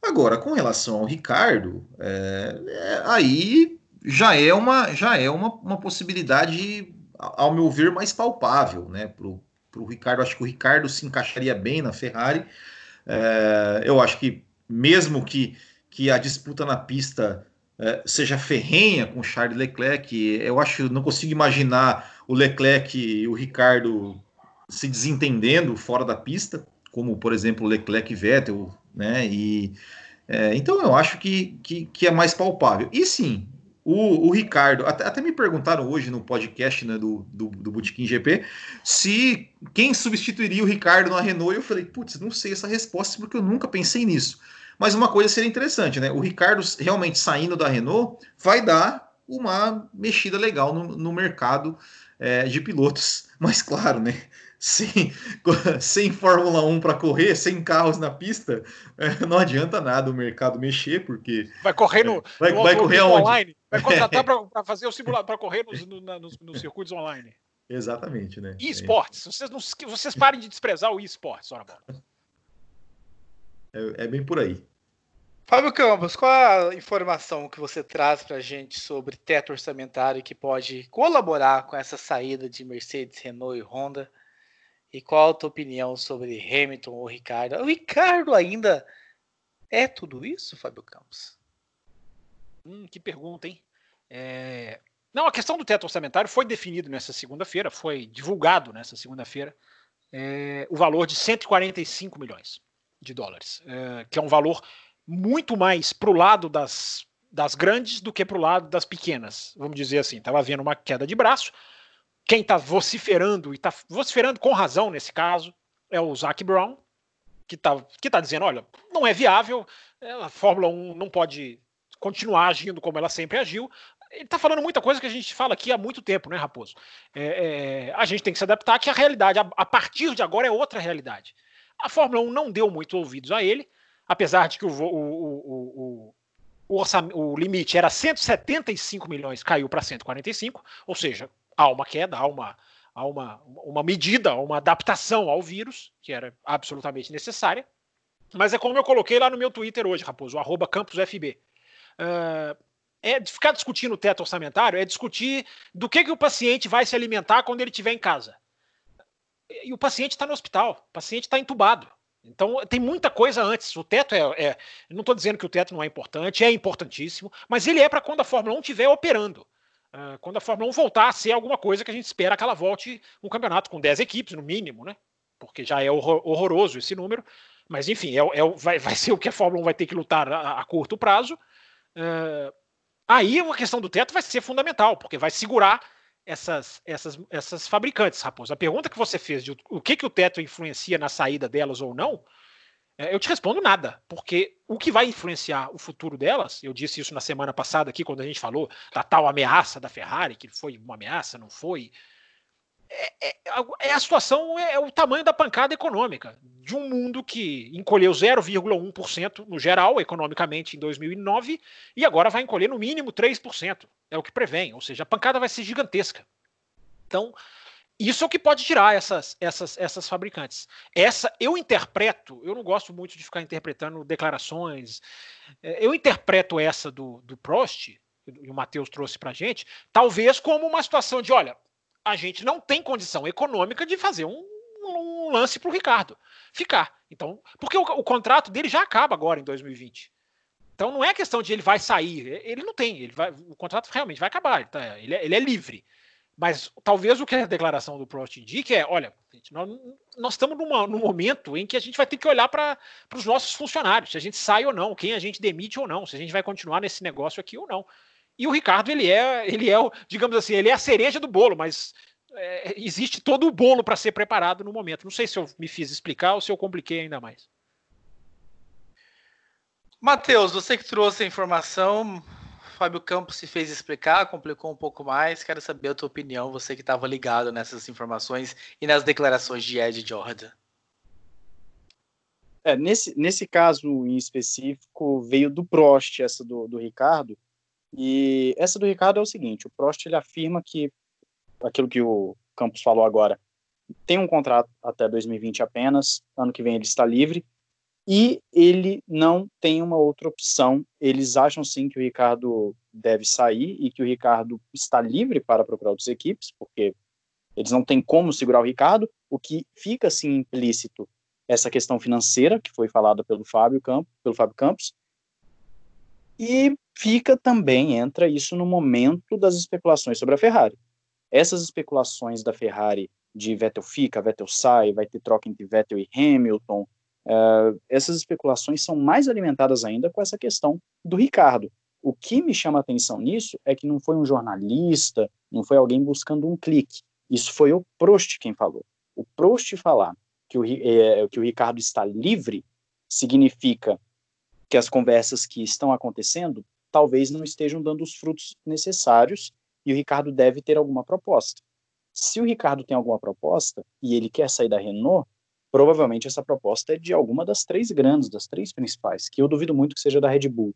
Agora, com relação ao Ricardo, é, é, aí já é uma já é uma, uma possibilidade, ao meu ver, mais palpável, né? Para o Ricardo, acho que o Ricardo se encaixaria bem na Ferrari. É, eu acho que mesmo que, que a disputa na pista é, seja ferrenha com Charles Leclerc, eu acho, não consigo imaginar o Leclerc e o Ricardo se desentendendo fora da pista, como por exemplo Leclerc e Vettel né? E é, então eu acho que, que, que, é mais palpável. E sim, o, o Ricardo, até, até, me perguntaram hoje no podcast né, do, do, do Botequim GP se quem substituiria o Ricardo na Renault. E eu falei, putz, não sei essa resposta porque eu nunca pensei nisso. Mas uma coisa seria interessante, né? O Ricardo realmente saindo da Renault vai dar uma mexida legal no, no mercado é, de pilotos. Mas claro, né? sem, sem Fórmula 1 para correr, sem carros na pista, é, não adianta nada o mercado mexer, porque. Vai correr no, vai, no vai correr online. Vai contratar para fazer o simulado para correr nos, no, nos, nos, circuitos online. Exatamente, né? E esportes. Vocês, não, vocês parem de desprezar o esportes, ora é, é bem por aí. Fábio Campos, qual a informação que você traz para a gente sobre teto orçamentário que pode colaborar com essa saída de Mercedes, Renault e Honda e qual a tua opinião sobre Hamilton ou Ricardo? O Ricardo ainda é tudo isso, Fábio Campos? Hum, que pergunta, hein? É... Não, a questão do teto orçamentário foi definido nessa segunda-feira, foi divulgado nessa segunda-feira, é... o valor de 145 milhões de dólares, é... que é um valor muito mais para o lado das, das grandes do que para o lado das pequenas, vamos dizer assim. Estava havendo uma queda de braço, quem está vociferando, e está vociferando com razão nesse caso, é o Zac Brown, que está que tá dizendo: olha, não é viável, é, a Fórmula 1 não pode continuar agindo como ela sempre agiu. Ele está falando muita coisa que a gente fala aqui há muito tempo, né, Raposo? É, é, a gente tem que se adaptar que a realidade, a, a, partir de agora, é outra realidade. A Fórmula 1 não deu muito ouvidos a ele, apesar de que o, o, o, o, o, o limite era 175 milhões, caiu para 145, ou seja, há uma queda, há uma, a uma, uma medida, uma adaptação ao vírus, que era absolutamente necessária. Mas é como eu coloquei lá no meu Twitter hoje, Raposo, arroba campusfb. É ficar discutindo o teto orçamentário, é discutir do que, que o paciente vai se alimentar quando ele estiver em casa. E o paciente está no hospital, o paciente está entubado. Então tem muita coisa antes. O teto é. é não estou dizendo que o teto não é importante, é importantíssimo, mas ele é para quando a Fórmula 1 estiver operando. Uh, quando a Fórmula 1 voltar a ser alguma coisa que a gente espera que ela volte um campeonato com 10 equipes, no mínimo, né? Porque já é horror, horroroso esse número. Mas enfim, é, é, vai, vai, ser o que a Fórmula 1 vai ter que lutar a, a curto prazo. Uh, aí a questão do teto vai ser fundamental, porque vai segurar essas, essas, essas fabricantes, Raposo. A pergunta que você fez de o que, que o teto influencia na saída delas ou não, é, eu te respondo nada, porque o que vai influenciar o futuro delas, eu disse isso na semana passada aqui, quando a gente falou da tal ameaça da Ferrari, que foi uma ameaça, não foi. É, é, é a situação, é, é, o tamanho da pancada econômica de um mundo que encolheu 0,1% no geral, economicamente, em 2009, e agora vai encolher no mínimo 3%. É o que prevém, ou seja, a pancada vai ser gigantesca. Então, isso é o que pode tirar essas, essas, essas fabricantes. Essa eu interpreto, eu não gosto muito de ficar interpretando declarações. É, eu interpreto essa do, do Prost, e o Matheus trouxe para gente, talvez como uma situação de: olha, a gente não tem condição econômica de fazer um, um lance para o Ricardo ficar. Então, porque o, o, contrato dele já acaba agora em 2020. Então não é questão de ele vai sair, ele não tem, ele vai, o contrato realmente vai acabar, ele, tá, ele, é, ele é livre. Mas talvez o que a declaração do Prost indique é: olha, gente, nós, nós, estamos numa, num momento em que a gente vai ter que olhar para os nossos funcionários, se a gente sai ou não, quem a gente demite ou não, se a gente vai continuar nesse negócio aqui ou não. E o Ricardo, ele é, ele é, digamos assim, ele é a cereja do bolo, mas é, existe todo o bolo para ser preparado no momento. Não sei se eu me fiz explicar ou se eu compliquei ainda mais. Matheus, você que trouxe a informação, Fábio Campos se fez explicar, complicou um pouco mais. Quero saber a tua opinião, você que estava ligado nessas informações e nas declarações de Ed Jordan. É, nesse, nesse caso em específico, veio do Prost, essa do, do Ricardo, e essa do Ricardo é o seguinte: o Prost ele afirma que aquilo que o Campos falou agora tem um contrato até 2020 apenas, ano que vem ele está livre, e ele não tem uma outra opção. Eles acham sim que o Ricardo deve sair e que o Ricardo está livre para procurar outras equipes, porque eles não têm como segurar o Ricardo, o que fica assim implícito essa questão financeira que foi falada pelo Fábio Campos, pelo Fábio Campos, e fica também, entra isso no momento das especulações sobre a Ferrari. Essas especulações da Ferrari de Vettel fica, Vettel sai, vai ter troca entre Vettel e Hamilton, uh, essas especulações são mais alimentadas ainda com essa questão do Ricardo. O que me chama atenção nisso é que não foi um jornalista, não foi alguém buscando um clique. Isso foi o Prost quem falou. O Prost falar que o, é, que o Ricardo está livre significa que as conversas que estão acontecendo talvez não estejam dando os frutos necessários e o Ricardo deve ter alguma proposta. Se o Ricardo tem alguma proposta e ele quer sair da Renault, provavelmente essa proposta é de alguma das três grandes, das três principais, que eu duvido muito que seja da Red Bull.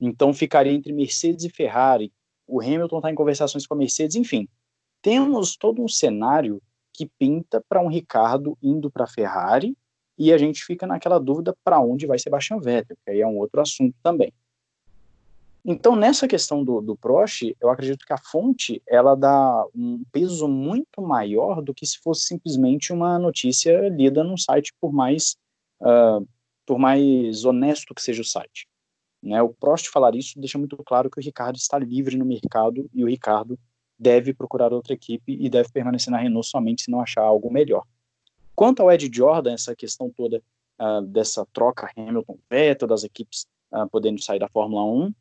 Então ficaria entre Mercedes e Ferrari. O Hamilton está em conversações com a Mercedes, enfim. Temos todo um cenário que pinta para um Ricardo indo para a Ferrari e a gente fica naquela dúvida para onde vai Sebastian Vettel, que aí é um outro assunto também. Então, nessa questão do, do Prost, eu acredito que a fonte ela dá um peso muito maior do que se fosse simplesmente uma notícia lida num site, por mais, uh, por mais honesto que seja o site. Né? O Prost falar isso deixa muito claro que o Ricardo está livre no mercado e o Ricardo deve procurar outra equipe e deve permanecer na Renault somente se não achar algo melhor. Quanto ao Ed Jordan, essa questão toda uh, dessa troca Hamilton-Vettel, das equipes uh, podendo sair da Fórmula 1,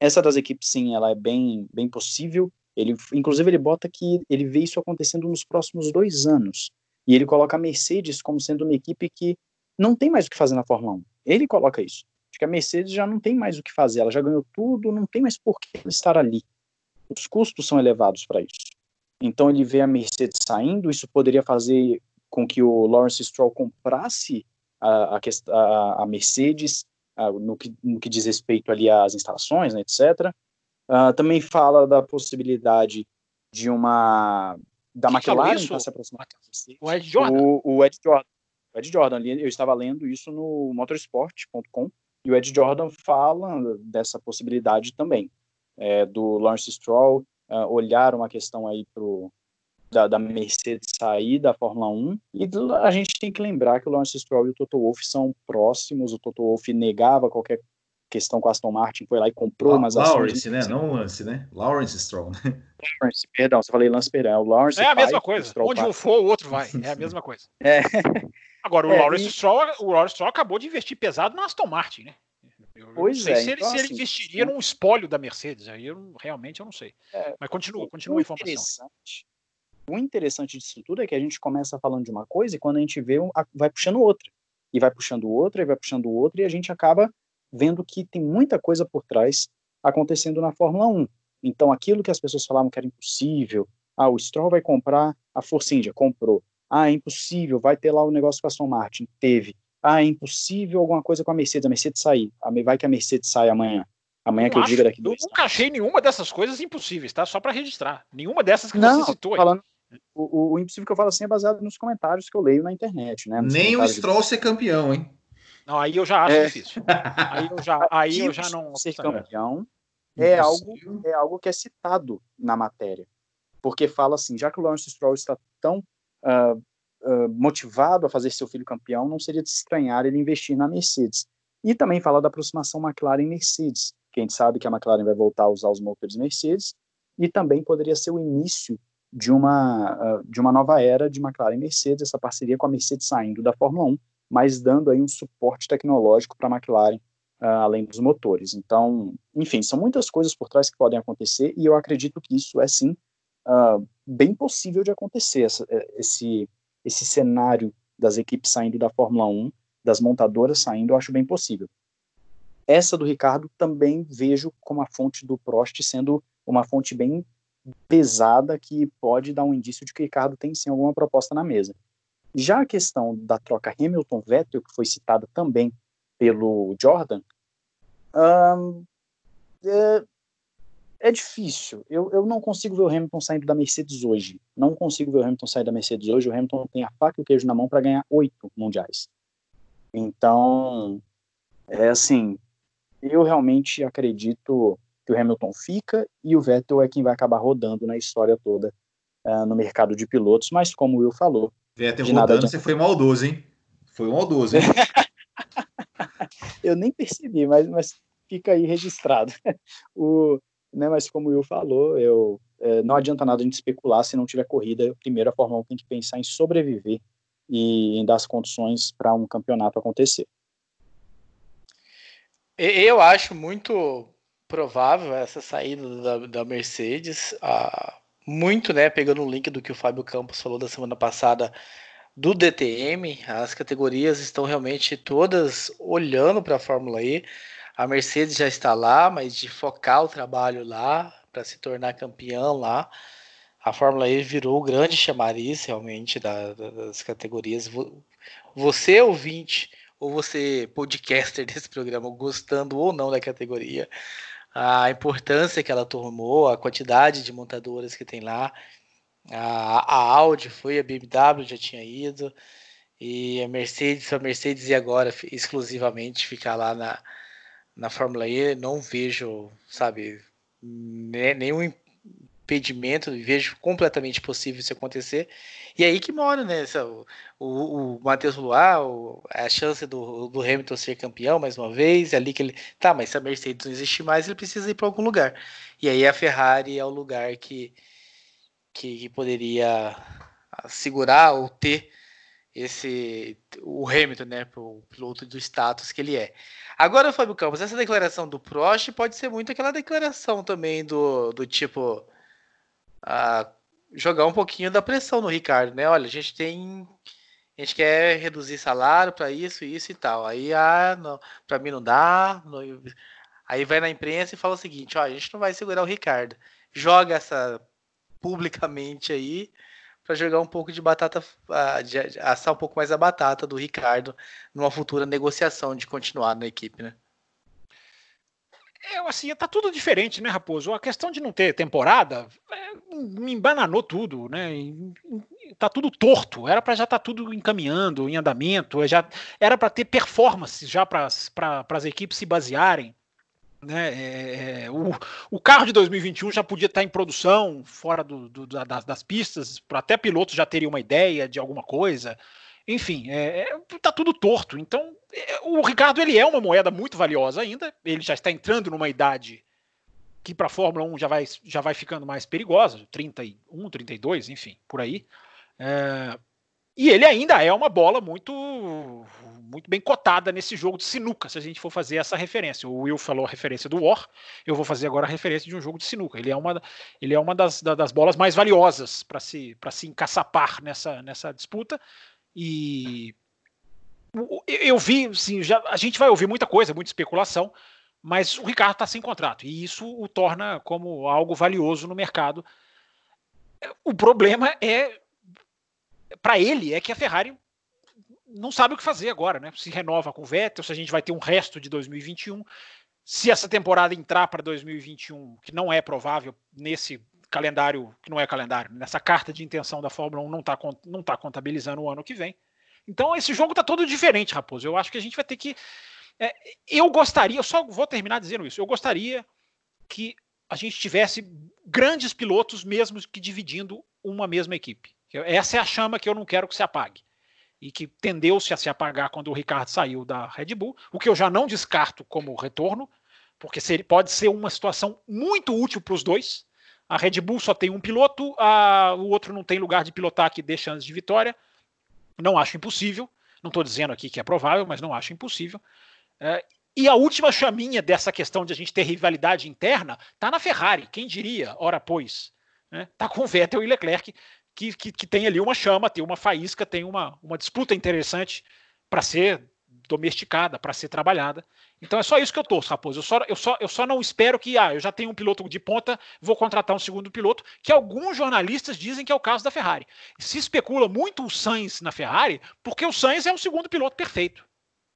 essa das equipes, sim, ela é bem, bem possível. Ele, inclusive, ele bota que ele vê isso acontecendo nos próximos dois anos. E ele coloca a Mercedes como sendo uma equipe que não tem mais o que fazer na Fórmula 1. Ele coloca isso. Acho que a Mercedes já não tem mais o que fazer, ela já ganhou tudo, não tem mais por que estar ali. Os custos são elevados para isso. Então ele vê a Mercedes saindo, isso poderia fazer com que o Lawrence Stroll comprasse a, a, a Mercedes no, que, no, que, diz respeito ali às instalações, né, etc. Uh, também fala da possibilidade de uma da Quem falou McLaren isso, está se aproximando. O Ed Jordan. O, o Ed Jordan. O Ed Jordan, ali, eu estava lendo isso no motorsport.com e o Ed Jordan fala dessa possibilidade também, é, do Lawrence Stroll uh, olhar uma questão aí pro, da, da, Mercedes sair da Fórmula 1 e a gente tem que lembrar que o Lawrence Stroll e o Toto Wolff são próximos, o Toto Wolff negava qualquer questão com a Aston Martin, foi lá e comprou umas Lawrence, ações. né? Não Lance, né? Lawrence Stroll, né? Lawrence, perdão, você falei Lance Perdão, é o Lawrence É a mesma coisa, onde um for, o outro vai, é a mesma coisa. é. Agora, o, é, Lawrence e... Stroll, o Lawrence Stroll acabou de investir pesado na Aston Martin, né? Eu pois não sei é, se, ele, então, se ele assim, investiria num espólio da Mercedes, aí eu realmente eu não sei. É, Mas continua, continua a informação. Interessante. O interessante disso tudo é que a gente começa falando de uma coisa e quando a gente vê, vai puxando outra. E vai puxando outra, e vai puxando outra, e a gente acaba vendo que tem muita coisa por trás acontecendo na Fórmula 1. Então, aquilo que as pessoas falavam que era impossível, ah, o Stroll vai comprar a Force India, comprou. Ah, é impossível, vai ter lá o negócio com a Aston Martin, teve. Ah, é impossível alguma coisa com a Mercedes, a Mercedes sair. Vai que a Mercedes sai amanhã. Amanhã que eu diga daqui Eu nunca achei nenhuma dessas coisas impossíveis, tá? Só para registrar. Nenhuma dessas que não, você citou. Falando, o, o, impossível que eu falo assim é baseado nos comentários que eu leio na internet, né? Nos Nem o Stroll de... ser campeão, hein? Não, aí eu já acho é. difícil. Aí eu já, aí eu já não. Ser campeão é algo, é algo que é citado na matéria. Porque fala assim, já que o Lawrence Stroll está tão uh, uh, motivado a fazer seu filho campeão, não seria de estranhar ele investir na Mercedes. E também fala da aproximação McLaren-Mercedes, que a gente sabe que a McLaren vai voltar a usar os motores Mercedes, e também poderia ser o início de uma, uh, de uma nova era de McLaren e Mercedes, essa parceria com a Mercedes saindo da Fórmula 1, mas dando aí um suporte tecnológico para a McLaren, uh, além dos motores. Então, enfim, são muitas coisas por trás que podem acontecer, e eu acredito que isso é sim uh, bem possível de acontecer, essa, eh, esse, esse cenário das equipes saindo da Fórmula 1, das montadoras saindo, eu acho bem possível. Essa do Ricardo também vejo como a fonte do Prost sendo uma fonte bem pesada que pode dar um indício de que o Ricardo tem sim alguma proposta na mesa. Já a questão da troca Hamilton-Vettel, que foi citada também pelo Jordan, é, é, difícil. Eu, eu não consigo ver o Hamilton saindo da Mercedes hoje. Não consigo ver o Hamilton sair da Mercedes hoje. O Hamilton tem a faca e o queijo na mão para ganhar oito mundiais. Então, é assim, eu realmente acredito que o Hamilton fica e o Vettel é quem vai acabar rodando na história toda uh, no mercado de pilotos, mas como o Will falou. Vettel rodando, você foi maldoso, hein? Foi maldoso, hein? Eu nem percebi, mas, mas fica aí registrado. o, né, mas como o Will falou, eu, é, não adianta nada a gente especular se não tiver corrida. Primeiro, a Fórmula 1 tem que pensar em sobreviver e em dar as condições para um campeonato acontecer. Eu acho muito provável essa saída da, da Mercedes, ah, muito, né, pegando o link do que o Fábio Campos falou da semana passada do DTM, as categorias estão realmente todas olhando para a Fórmula E. A Mercedes já está lá, mas de focar o trabalho lá para se tornar campeão lá, a Fórmula E virou o grande chamariz realmente da, da, das categorias. Você ouvinte ou você podcaster desse programa, gostando ou não da categoria, a importância que ela tomou, a quantidade de montadoras que tem lá. A, a Audi foi, a BMW já tinha ido, e a Mercedes, a Mercedes e agora exclusivamente ficar lá na, na Fórmula E, não vejo, sabe, nenhum impedimento, vejo completamente possível isso acontecer. E aí que mora, né? O, o, o Matheus Luar, a chance do, do Hamilton ser campeão mais uma vez, é ali que ele. Tá, mas se a Mercedes não existe mais, ele precisa ir para algum lugar. E aí a Ferrari é o lugar que, que, que poderia segurar ou ter esse o Hamilton, né, o piloto do status que ele é. Agora, Fábio Campos, essa declaração do Prost pode ser muito aquela declaração também do, do tipo a jogar um pouquinho da pressão no Ricardo, né? Olha, a gente tem a gente quer reduzir salário para isso, isso e tal. Aí ah, para mim não dá. Não, aí vai na imprensa e fala o seguinte, ó, a gente não vai segurar o Ricardo. Joga essa publicamente aí para jogar um pouco de batata, de assar um pouco mais a batata do Ricardo numa futura negociação de continuar na equipe, né? É, assim, tá tudo diferente, né, Raposo? A questão de não ter temporada é, me embananou tudo, né? Tá tudo torto. Era para já estar tá tudo encaminhando, em andamento, já era para ter performance já para as equipes se basearem. Né, é, é, o, o, carro de 2021 já podia estar em produção, fora do, do, das, das, pistas, até pilotos já teriam uma ideia de alguma coisa. Enfim, é, é, tá tudo torto. Então, é, o Ricardo ele é uma moeda muito valiosa ainda. Ele já está entrando numa idade que para a Fórmula 1 já vai, já vai ficando mais perigosa, 31, 32, enfim, por aí. É, e ele ainda é uma bola muito muito bem cotada nesse jogo de sinuca, se a gente for fazer essa referência. O Will falou a referência do War, eu vou fazer agora a referência de um jogo de sinuca. Ele é uma, ele é uma das, das bolas mais valiosas para se, se encaçapar nessa, nessa disputa. E eu vi, assim, já, a gente vai ouvir muita coisa, muita especulação, mas o Ricardo está sem contrato e isso o torna como algo valioso no mercado. O problema é para ele é que a Ferrari não sabe o que fazer agora, né? Se renova com o Vettel, se a gente vai ter um resto de 2021, se essa temporada entrar para 2021, que não é provável nesse calendário, que não é calendário, nessa carta de intenção da Fórmula 1 não está não tá contabilizando o ano que vem. Então esse jogo está todo diferente, Raposo. Eu acho que a gente vai ter que. É, eu gostaria, eu só vou terminar dizendo isso. Eu gostaria que a gente tivesse grandes pilotos mesmo que dividindo uma mesma equipe. Essa é a chama que eu não quero que se apague e que tendeu-se a se apagar quando o Ricardo saiu da Red Bull, o que eu já não descarto como retorno, porque pode ser uma situação muito útil para os dois. A Red Bull só tem um piloto, a, o outro não tem lugar de pilotar que dê chance de vitória. Não acho impossível. Não estou dizendo aqui que é provável, mas não acho impossível. É, e a última chaminha dessa questão de a gente ter rivalidade interna está na Ferrari. Quem diria, ora pois? Né? Tá com Vettel e Leclerc que, que, que tem ali uma chama, tem uma faísca, tem uma, uma disputa interessante para ser domesticada, para ser trabalhada. Então é só isso que eu torço, Raposo. Eu só, eu, só, eu só não espero que, ah, eu já tenho um piloto de ponta, vou contratar um segundo piloto, que alguns jornalistas dizem que é o caso da Ferrari. Se especula muito o Sainz na Ferrari, porque o Sainz é um segundo piloto perfeito.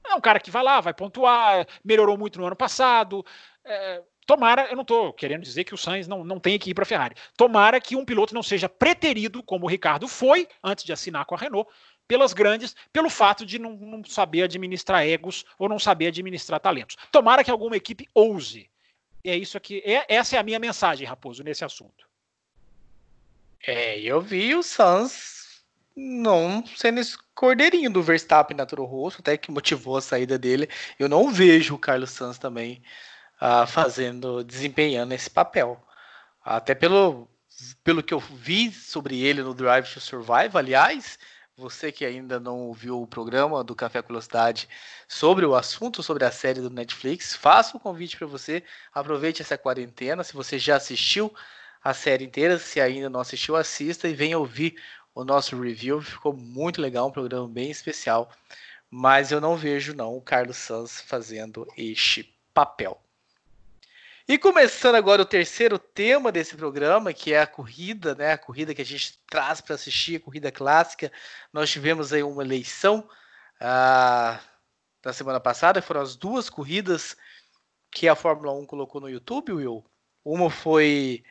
É um cara que vai lá, vai pontuar, melhorou muito no ano passado. É, Tomara, eu não estou querendo dizer que o Sainz não, não tem que ir para a Ferrari. Tomara que um piloto não seja preterido, como o Ricardo foi antes de assinar com a Renault, pelas grandes, pelo fato de não, não saber administrar egos ou não saber administrar talentos. Tomara que alguma equipe ouse. É isso aqui. É, essa é a minha mensagem, Raposo, nesse assunto. É, eu vi o Sainz não sendo esse cordeirinho do Verstappen na Toro Rosso, até que motivou a saída dele. Eu não vejo o Carlos Sainz também uh, fazendo, desempenhando esse papel. Até pelo, pelo que eu vi sobre ele no Drive to Survive, aliás, você que ainda não ouviu o programa do Café com Velocidade sobre o assunto, sobre a série do Netflix, faço um convite para você. Aproveite essa quarentena. Se você já assistiu a série inteira, se ainda não assistiu, assista e venha ouvir o nosso review. Ficou muito legal, um programa bem especial. Mas eu não vejo não o Carlos Sanz fazendo este papel. E começando agora o terceiro tema desse programa, que é a corrida, né? A corrida que a gente traz para assistir, a corrida clássica. Nós tivemos aí uma eleição ah, na semana passada, foram as duas corridas que a Fórmula 1 colocou no YouTube, Will. Uma foi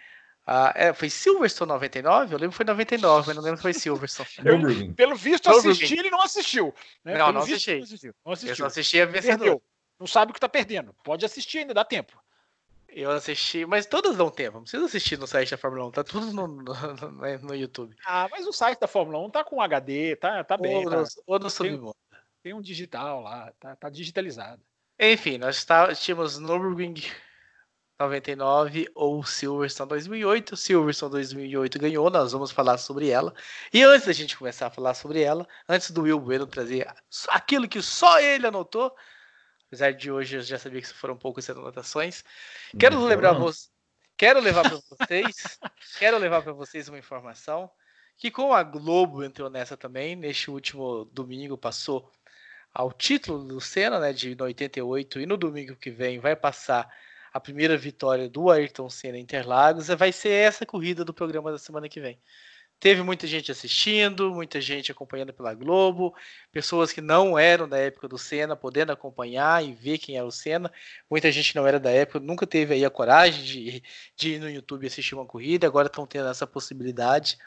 ah, é, foi Silverstone 99? Eu lembro que foi 99, mas não lembro se foi Silverstone. Eu, pelo visto, assisti ele não assistiu. Né? Não, não assisti. não assistiu. não assistiu. Eu só assisti a vencedor. Não sabe o que está perdendo. Pode assistir ainda, dá tempo. Eu assisti, mas todas dão tempo. Não precisa assistir no site da Fórmula 1, tá tudo no, no, no, né, no YouTube. Ah, mas o site da Fórmula 1 tá com HD, tá, tá bem. Ou tá, ou no submundo. Tem, tem, um digital lá, tá, tá digitalizado. Enfim, nós tá, tínhamos Nürburgring 99 ou Silverstone 2008. Silverstone 2008 ganhou, nós vamos falar sobre ela. E antes da gente começar a falar sobre ela, antes do Will Bueno trazer aquilo que só ele anotou, Apesar de hoje eu já sabia que foram poucas anotações. Quero não, lembrar não. quero levar para vocês, quero levar para vocês uma informação que com a Globo entrou nessa também, neste último domingo passou ao título do Senna, né, de 88 e no domingo que vem vai passar a primeira vitória do Ayrton Senna em Interlagos, vai ser essa corrida do programa da semana que vem. Teve muita gente assistindo, muita gente acompanhando pela Globo, pessoas que não eram da época do Senna podendo acompanhar e ver quem era o Senna. Muita gente não era da época, nunca teve aí a coragem de, de ir no YouTube assistir uma corrida, agora estão tendo essa possibilidade.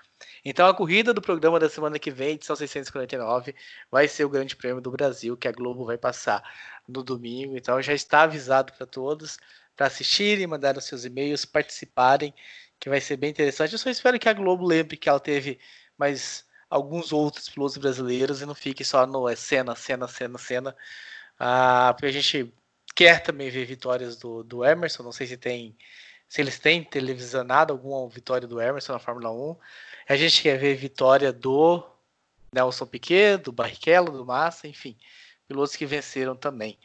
Então a corrida do programa da semana que vem, edição 649, vai ser o Grande Prêmio do Brasil, que a Globo vai passar no domingo. Então já está avisado para todos para assistirem, mandarem seus e-mails, participarem que vai ser bem interessante. Eu só espero que a Globo lembre que ela teve mais alguns outros pilotos brasileiros e não fique só no é, cena, cena, cena, cena. Ah, porque a gente quer também ver vitórias do, do Emerson. Não sei se tem. Se eles têm televisionado alguma vitória do Emerson na Fórmula 1. A gente quer ver vitória do Nelson Piquet, do Barrichello, do Massa, enfim, pilotos que venceram também.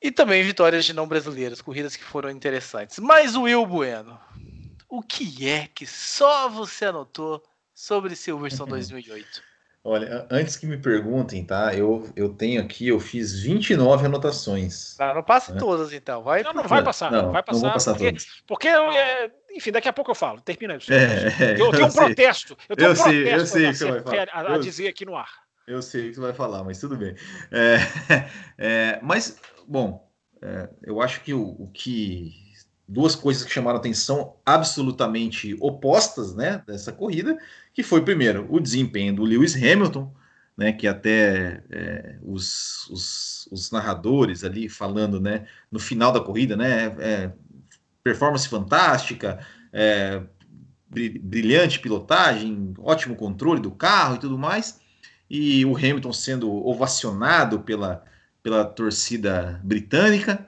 E também vitórias de não brasileiros, corridas que foram interessantes. Mas o Will Bueno, o que é que só você anotou sobre Silverstone 2008? Olha, antes que me perguntem, tá? Eu, eu tenho aqui, eu fiz 29 anotações. Não, não passe né? todas, então. Vai, não, não vai passar. Não, não vai passar. Não vou passar porque, todas. porque é, enfim, daqui a pouco eu falo. Termina isso. É, eu, eu tenho um sei. protesto. Eu tenho eu um sei, protesto eu sei que você vai falar. A, a dizer aqui no ar. Eu sei o que você vai falar, mas tudo bem. É, é, mas, bom, é, eu acho que o, o que duas coisas que chamaram atenção absolutamente opostas né, dessa corrida, que foi, primeiro, o desempenho do Lewis Hamilton, né, que até é, os, os, os, narradores ali falando né, no final da corrida, né, é, performance fantástica, é, brilhante pilotagem, ótimo controle do carro e tudo mais, e o Hamilton sendo ovacionado pela, pela torcida britânica,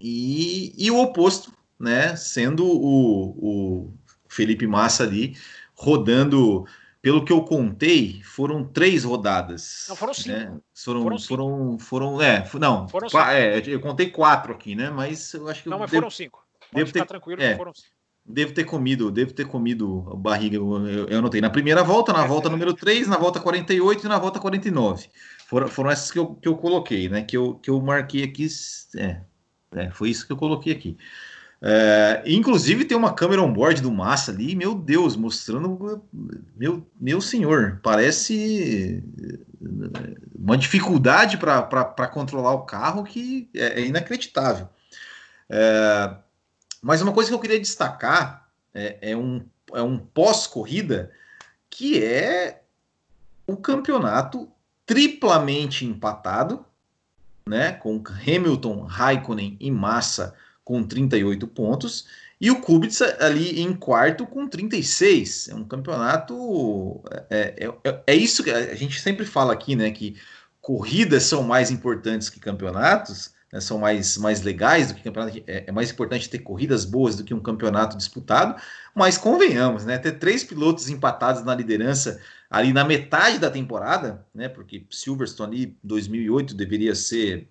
e, e o oposto, né, sendo o, o Felipe Massa ali rodando, pelo que eu contei, foram três rodadas. Não, foram cinco. Né? Foram, foram, cinco. foram, foram, é, não, foram. É, eu contei quatro aqui, né, mas eu acho que... Não, mas devo, foram cinco. Pode devo ficar ter, tranquilo é, foram cinco. Devo ter comido, devo ter comido barriga, eu, eu, anotei na primeira volta, na volta número 3, na volta 48 e na volta 49. Foram, foram essas que eu, que eu coloquei, né? Que eu, que eu marquei aqui. É, é, foi isso que eu coloquei aqui. É, inclusive tem uma câmera on-board do Massa ali, meu Deus, mostrando. Meu, meu senhor, parece uma dificuldade para controlar o carro que é, é inacreditável. É, mas uma coisa que eu queria destacar é, é um, é um pós-corrida que é o campeonato triplamente empatado né, com Hamilton, Raikkonen e Massa com 38 pontos, e o Kubica ali em quarto com 36. É um campeonato. É, é, é, é, isso que a gente sempre fala aqui, né? Que corridas são mais importantes que campeonatos, né, são mais, mais legais do que campeonato. É, é, mais importante ter corridas boas do que um campeonato disputado, mas convenhamos, né? Ter três pilotos empatados na liderança ali na metade da temporada, né? Porque Silverstone ali 2008 deveria ser,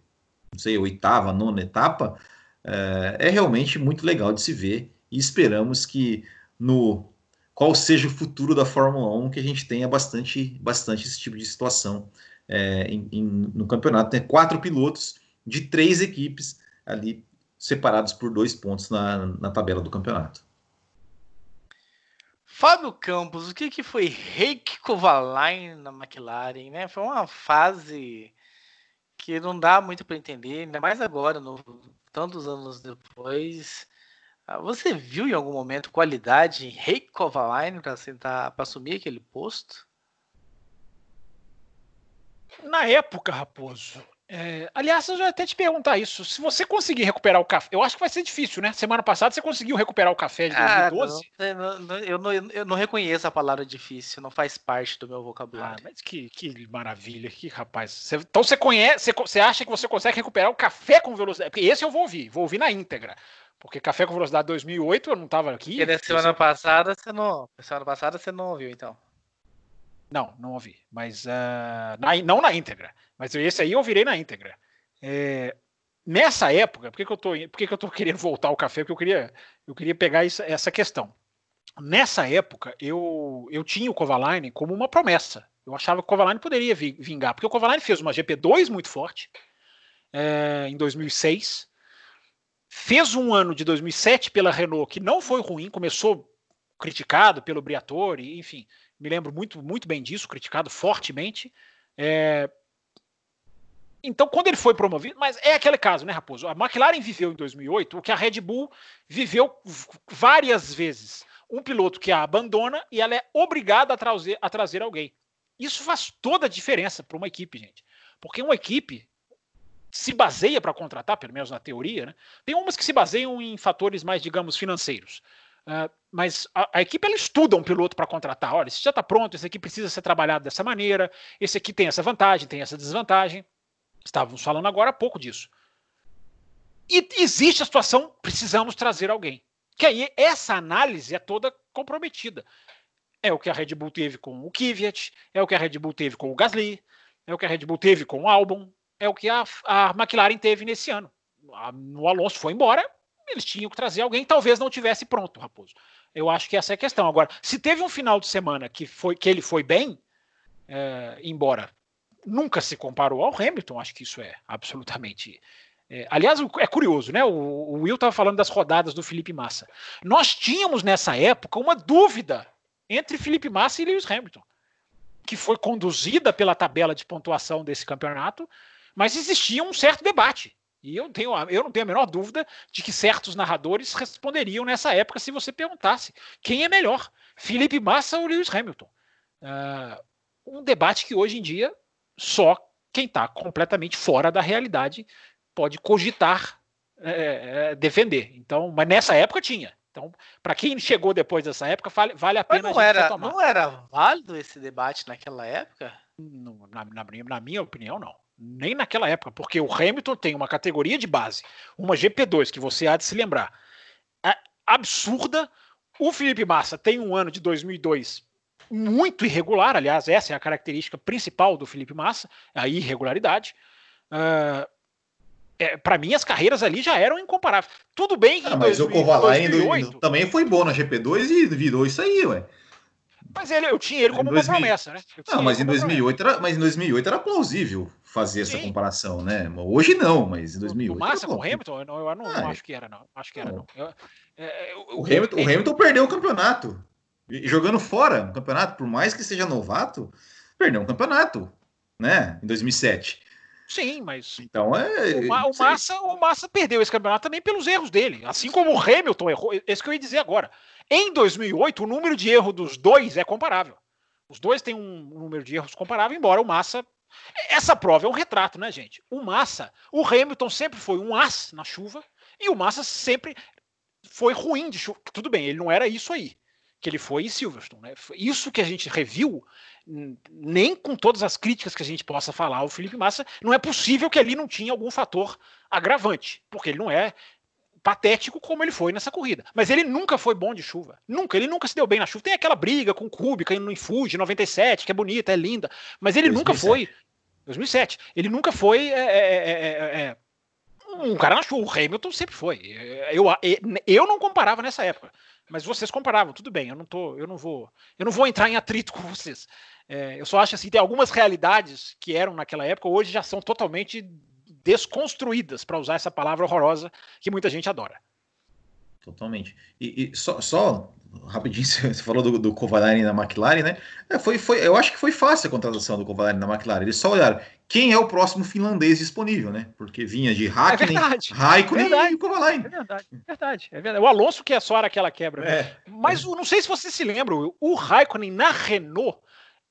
não sei, oitava, nona etapa, é, é realmente muito legal de se ver e esperamos que no qual seja o futuro da Fórmula 1 que a gente tenha bastante, bastante esse tipo de situação é, em, em, no campeonato. Tem quatro pilotos de três equipes ali separados por dois pontos na, na tabela do campeonato. Fábio Campos, o que, que foi Reiki Kovalainen na McLaren, né? Foi uma fase que não dá muito para entender, ainda mais agora, no, tantos anos depois. Ah, você viu em algum momento qualidade em Reiki Kovalainen para para assumir aquele posto? Na época, Raposo, é, aliás, eu já até te perguntar isso. Se você conseguir recuperar o café, eu acho que vai ser difícil, né? Semana passada você conseguiu recuperar o café de 2012? Ah, não, não, eu, não, eu não reconheço a palavra difícil, não faz parte do meu vocabulário. Ah, mas que, que maravilha, que rapaz. Você, então você conhece, você, você acha que você consegue recuperar o café com velocidade? Porque esse eu vou ouvir, vou ouvir na íntegra. Porque Café com Velocidade 2008 eu não estava aqui. E na semana passada você não, semana passada você não ouviu, então. Não, não ouvi. Mas uh, na, não na íntegra. Mas esse aí eu virei na íntegra. É, nessa época, por que, que eu tô, por que, que eu tô querendo voltar ao café? Porque eu queria, eu queria pegar isso, essa questão. Nessa época, eu, eu tinha o Kovalainen como uma promessa. Eu achava que o Kovalainen poderia vingar, porque o Kovalainen fez uma GP2 muito forte é, em 2006. Fez um ano de 2007 pela Renault que não foi ruim, começou criticado pelo Briatore, enfim, me lembro muito, muito bem disso, criticado fortemente. É... Então, quando ele foi promovido, mas é aquele caso, né, Raposo? A McLaren viveu em 2008 o que a Red Bull viveu várias vezes. Um piloto que a abandona e ela é obrigada a trazer, a trazer alguém. Isso faz toda a diferença para uma equipe, gente. Porque uma equipe se baseia para contratar, pelo menos na teoria, né? Tem umas que se baseiam em fatores mais, digamos, financeiros. Uh, mas a, a, equipe ela estuda um piloto para contratar. Olha, esse já está pronto, esse aqui precisa ser trabalhado dessa maneira, esse aqui tem essa vantagem, tem essa desvantagem. Estávamos falando agora há pouco disso. E existe a situação, precisamos trazer alguém. Que aí essa análise é toda comprometida. É o que a Red Bull teve com o Kvyat, é o que a Red Bull teve com o Gasly, é o que a Red Bull teve com o Albon, é o que a, a McLaren teve nesse ano. A, o Alonso foi embora, eles tinham que trazer alguém, talvez não tivesse pronto, Raposo. Eu acho que essa é a questão. Agora, se teve um final de semana que, foi, que ele foi bem, é, embora nunca se comparou ao Hamilton, acho que isso é absolutamente. É, aliás, é curioso, né? O, o Will estava falando das rodadas do Felipe Massa. Nós tínhamos nessa época uma dúvida entre Felipe Massa e Lewis Hamilton, que foi conduzida pela tabela de pontuação desse campeonato, mas existia um certo debate. E eu, tenho, eu não tenho a menor dúvida de que certos narradores responderiam nessa época se você perguntasse quem é melhor, Felipe Massa ou Lewis Hamilton. Uh, um debate que hoje em dia só quem está completamente fora da realidade pode cogitar é, é, defender. Então, mas nessa época tinha. Então, para quem chegou depois dessa época, vale, vale a pena. Mas não era, retomar. não era válido esse debate naquela época? na, na, na minha opinião, não nem naquela época, porque o Hamilton tem uma categoria de base, uma GP2, que você há de se lembrar, é absurda. O Felipe Massa tem um ano de 2002 muito irregular, aliás, essa é a característica principal do Felipe Massa, a irregularidade. Uh, é, para mim, as carreiras ali já eram incomparáveis. Tudo bem que. Ah, mas 2000, o Kovalainen também foi bom na GP2 e virou isso aí, ué. Mas ele, eu tinha ele como 2000... uma promessa, né? Não, mas em 2008 era, mas em 2008 era plausível fazer essa comparação, né? Hoje não, mas em 2008. O Massa com o Hamilton, eu não, eu não, ah, não, acho que era, não. Acho que era, não. Eu, é, eu, o, Hamilton, o Hamilton perdeu o campeonato. E jogando fora o campeonato, por mais que seja novato, perdeu um campeonato, né? Em 2007. Sim, mas. Então é. O, Ma, o Massa, o Massa perdeu esse campeonato também pelos erros dele. Assim como o Hamilton errou. Esse que eu ia dizer agora. Em 2008, o número de erro dos dois é comparável. Os dois têm um número de erros comparável, embora o Massa. Essa prova é um retrato, né, gente? O Massa, o Hamilton sempre foi um as na chuva e o Massa sempre foi ruim de chuva. Tudo bem, ele não era isso aí que ele foi em Silverstone. Né? Isso que a gente reviu, nem com todas as críticas que a gente possa falar ao Felipe Massa, não é possível que ali não tinha algum fator agravante, porque ele não é patético como ele foi nessa corrida. Mas ele nunca foi bom de chuva. Nunca. Ele nunca se deu bem na chuva. Tem aquela briga com o Kubica indo no Fuji 97, que é bonita, é linda. Mas ele 2007. nunca foi. 2007. Ele nunca foi é é, é, é, é, um cara na chuva. O Hamilton sempre foi. Eu, eu não comparava nessa época. Mas vocês comparavam, tudo bem. Eu não tô, eu não vou, eu não vou entrar em atrito com vocês. É, eu só acho assim, tem algumas realidades que eram naquela época, hoje já são totalmente desconstruídas, para usar essa palavra horrorosa que muita gente adora. Totalmente. E, e só, só, rapidinho, você falou do, do Kovalainen na McLaren, né? É, foi, foi, eu acho que foi fácil a contratação do Kovalainen na McLaren. Eles só olharam quem é o próximo finlandês disponível, né? Porque vinha de Hakkinen, é Raikkonen verdade, e Kovalainen. É verdade, é verdade, é verdade. O Alonso que é só aquela quebra. É. Mas não sei se você se lembra, o Raikkonen na Renault,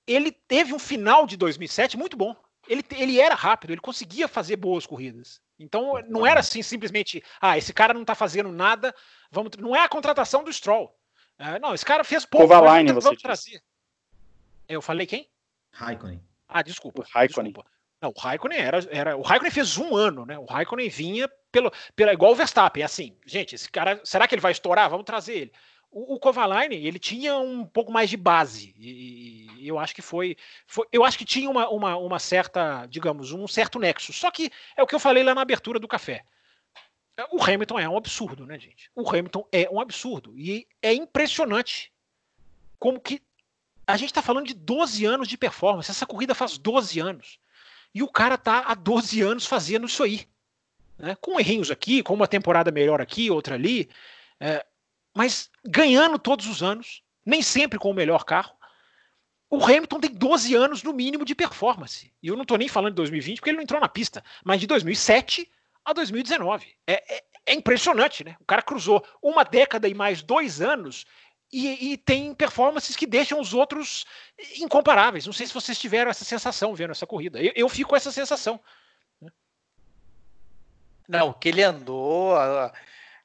ele teve um final de 2007 muito bom ele, ele era rápido, ele conseguia fazer boas corridas. Então não era assim simplesmente, ah, esse cara não está fazendo nada, vamos, não é a contratação do Stroll. É, não, esse cara fez pouco, Kovalainen, vamos, vamos trazer. Eu falei quem? Raikkonen. Ah, desculpa. O Raikkonen. Desculpa. Não, o Raikkonen era, era. O Raikkonen fez um ano, né? O Raikkonen vinha pelo, pela, igual o Verstappen. É assim, gente, esse cara. Será que ele vai estourar? Vamos trazer ele o, Kovalainen, ele tinha um pouco mais de base. E, e eu acho que foi, foi, Eu acho que tinha uma, uma, uma, certa, digamos, um certo nexo. Só que é o que eu falei lá na abertura do café. O Hamilton é um absurdo, né, gente? O Hamilton é um absurdo. E é impressionante como que. A gente está falando de 12 anos de performance. Essa corrida faz 12 anos. E o cara tá há 12 anos fazendo isso aí. Né? Com errinhos aqui, com uma temporada melhor aqui, outra ali. É, mas ganhando todos os anos, nem sempre com o melhor carro. O Hamilton tem 12 anos no mínimo de performance. E eu não estou nem falando de 2020 porque ele não entrou na pista, mas de 2007 a 2019. É, é, é impressionante, né? O cara cruzou uma década e mais dois anos e, e, tem performances que deixam os outros incomparáveis. Não sei se vocês tiveram essa sensação vendo essa corrida. Eu, eu fico com essa sensação. Né? Não, que ele andou, a,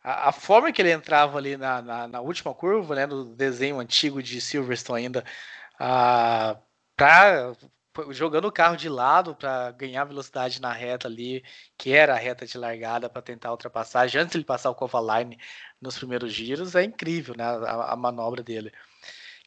a, a, forma que ele entrava ali na, na, na, última curva, né, no desenho antigo de Silverstone ainda, ah, pra, jogando o carro de lado para ganhar velocidade na reta ali, que era a reta de largada para tentar ultrapassagem, antes de ele passar o Kovaline nos primeiros giros, é incrível né, a, a manobra dele.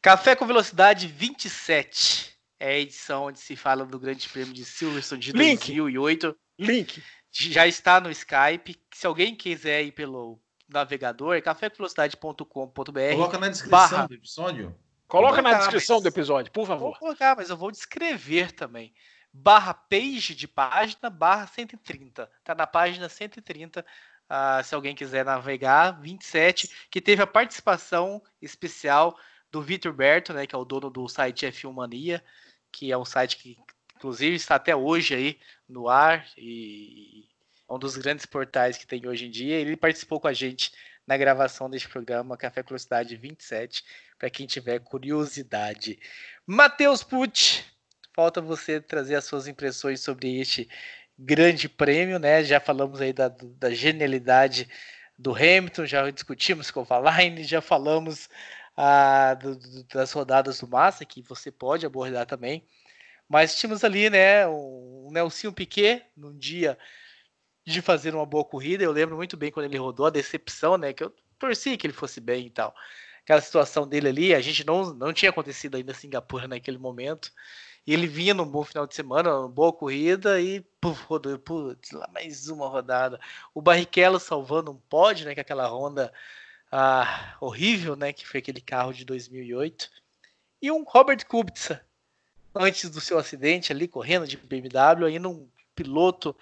Café com velocidade 27 é a edição onde se fala do Grande Prêmio de Silverstone de Link. 2008. Link. Já está no Skype. Se alguém quiser ir pelo navegador, cafévelocidade.com.br. Coloca na descrição barra, do episódio. Coloca colocar, na descrição mas, do episódio, por favor. Vou colocar, mas eu vou descrever também. Barra page de página, barra 130. Tá na página 130. Uh, ah, se alguém quiser navegar, 27, que teve a participação especial do Vitor Berto, né, que é o dono do site F1 Mania, que é um site que, inclusive, está até hoje aí no ar e um dos grandes portais que tem hoje em dia. Ele participou com a gente na gravação deste programa Café Curiosidade 27, para quem tiver curiosidade. Matheus Pucci, falta você trazer as suas impressões sobre este grande prêmio, né? Já falamos aí da, da genialidade do Hamilton, já discutimos com o Valaine, já falamos ah, do, do, das rodadas do Massa, que você pode abordar também. Mas tínhamos ali, né, o Nelson Piquet, num dia de fazer uma boa corrida. Eu lembro muito bem quando ele rodou a decepção, né? Que eu torci que ele fosse bem e tal. Aquela situação dele ali, a gente não, não tinha acontecido ainda em Singapura naquele momento. E ele vinha num bom final de semana, uma boa corrida e puf, rodou, putz, lá mais uma rodada. O Barrichello salvando um pódio, né? Com aquela Honda ah, horrível, né? Que foi aquele carro de 2008. E um Robert Kubica, antes do seu acidente ali, correndo de BMW, ainda um piloto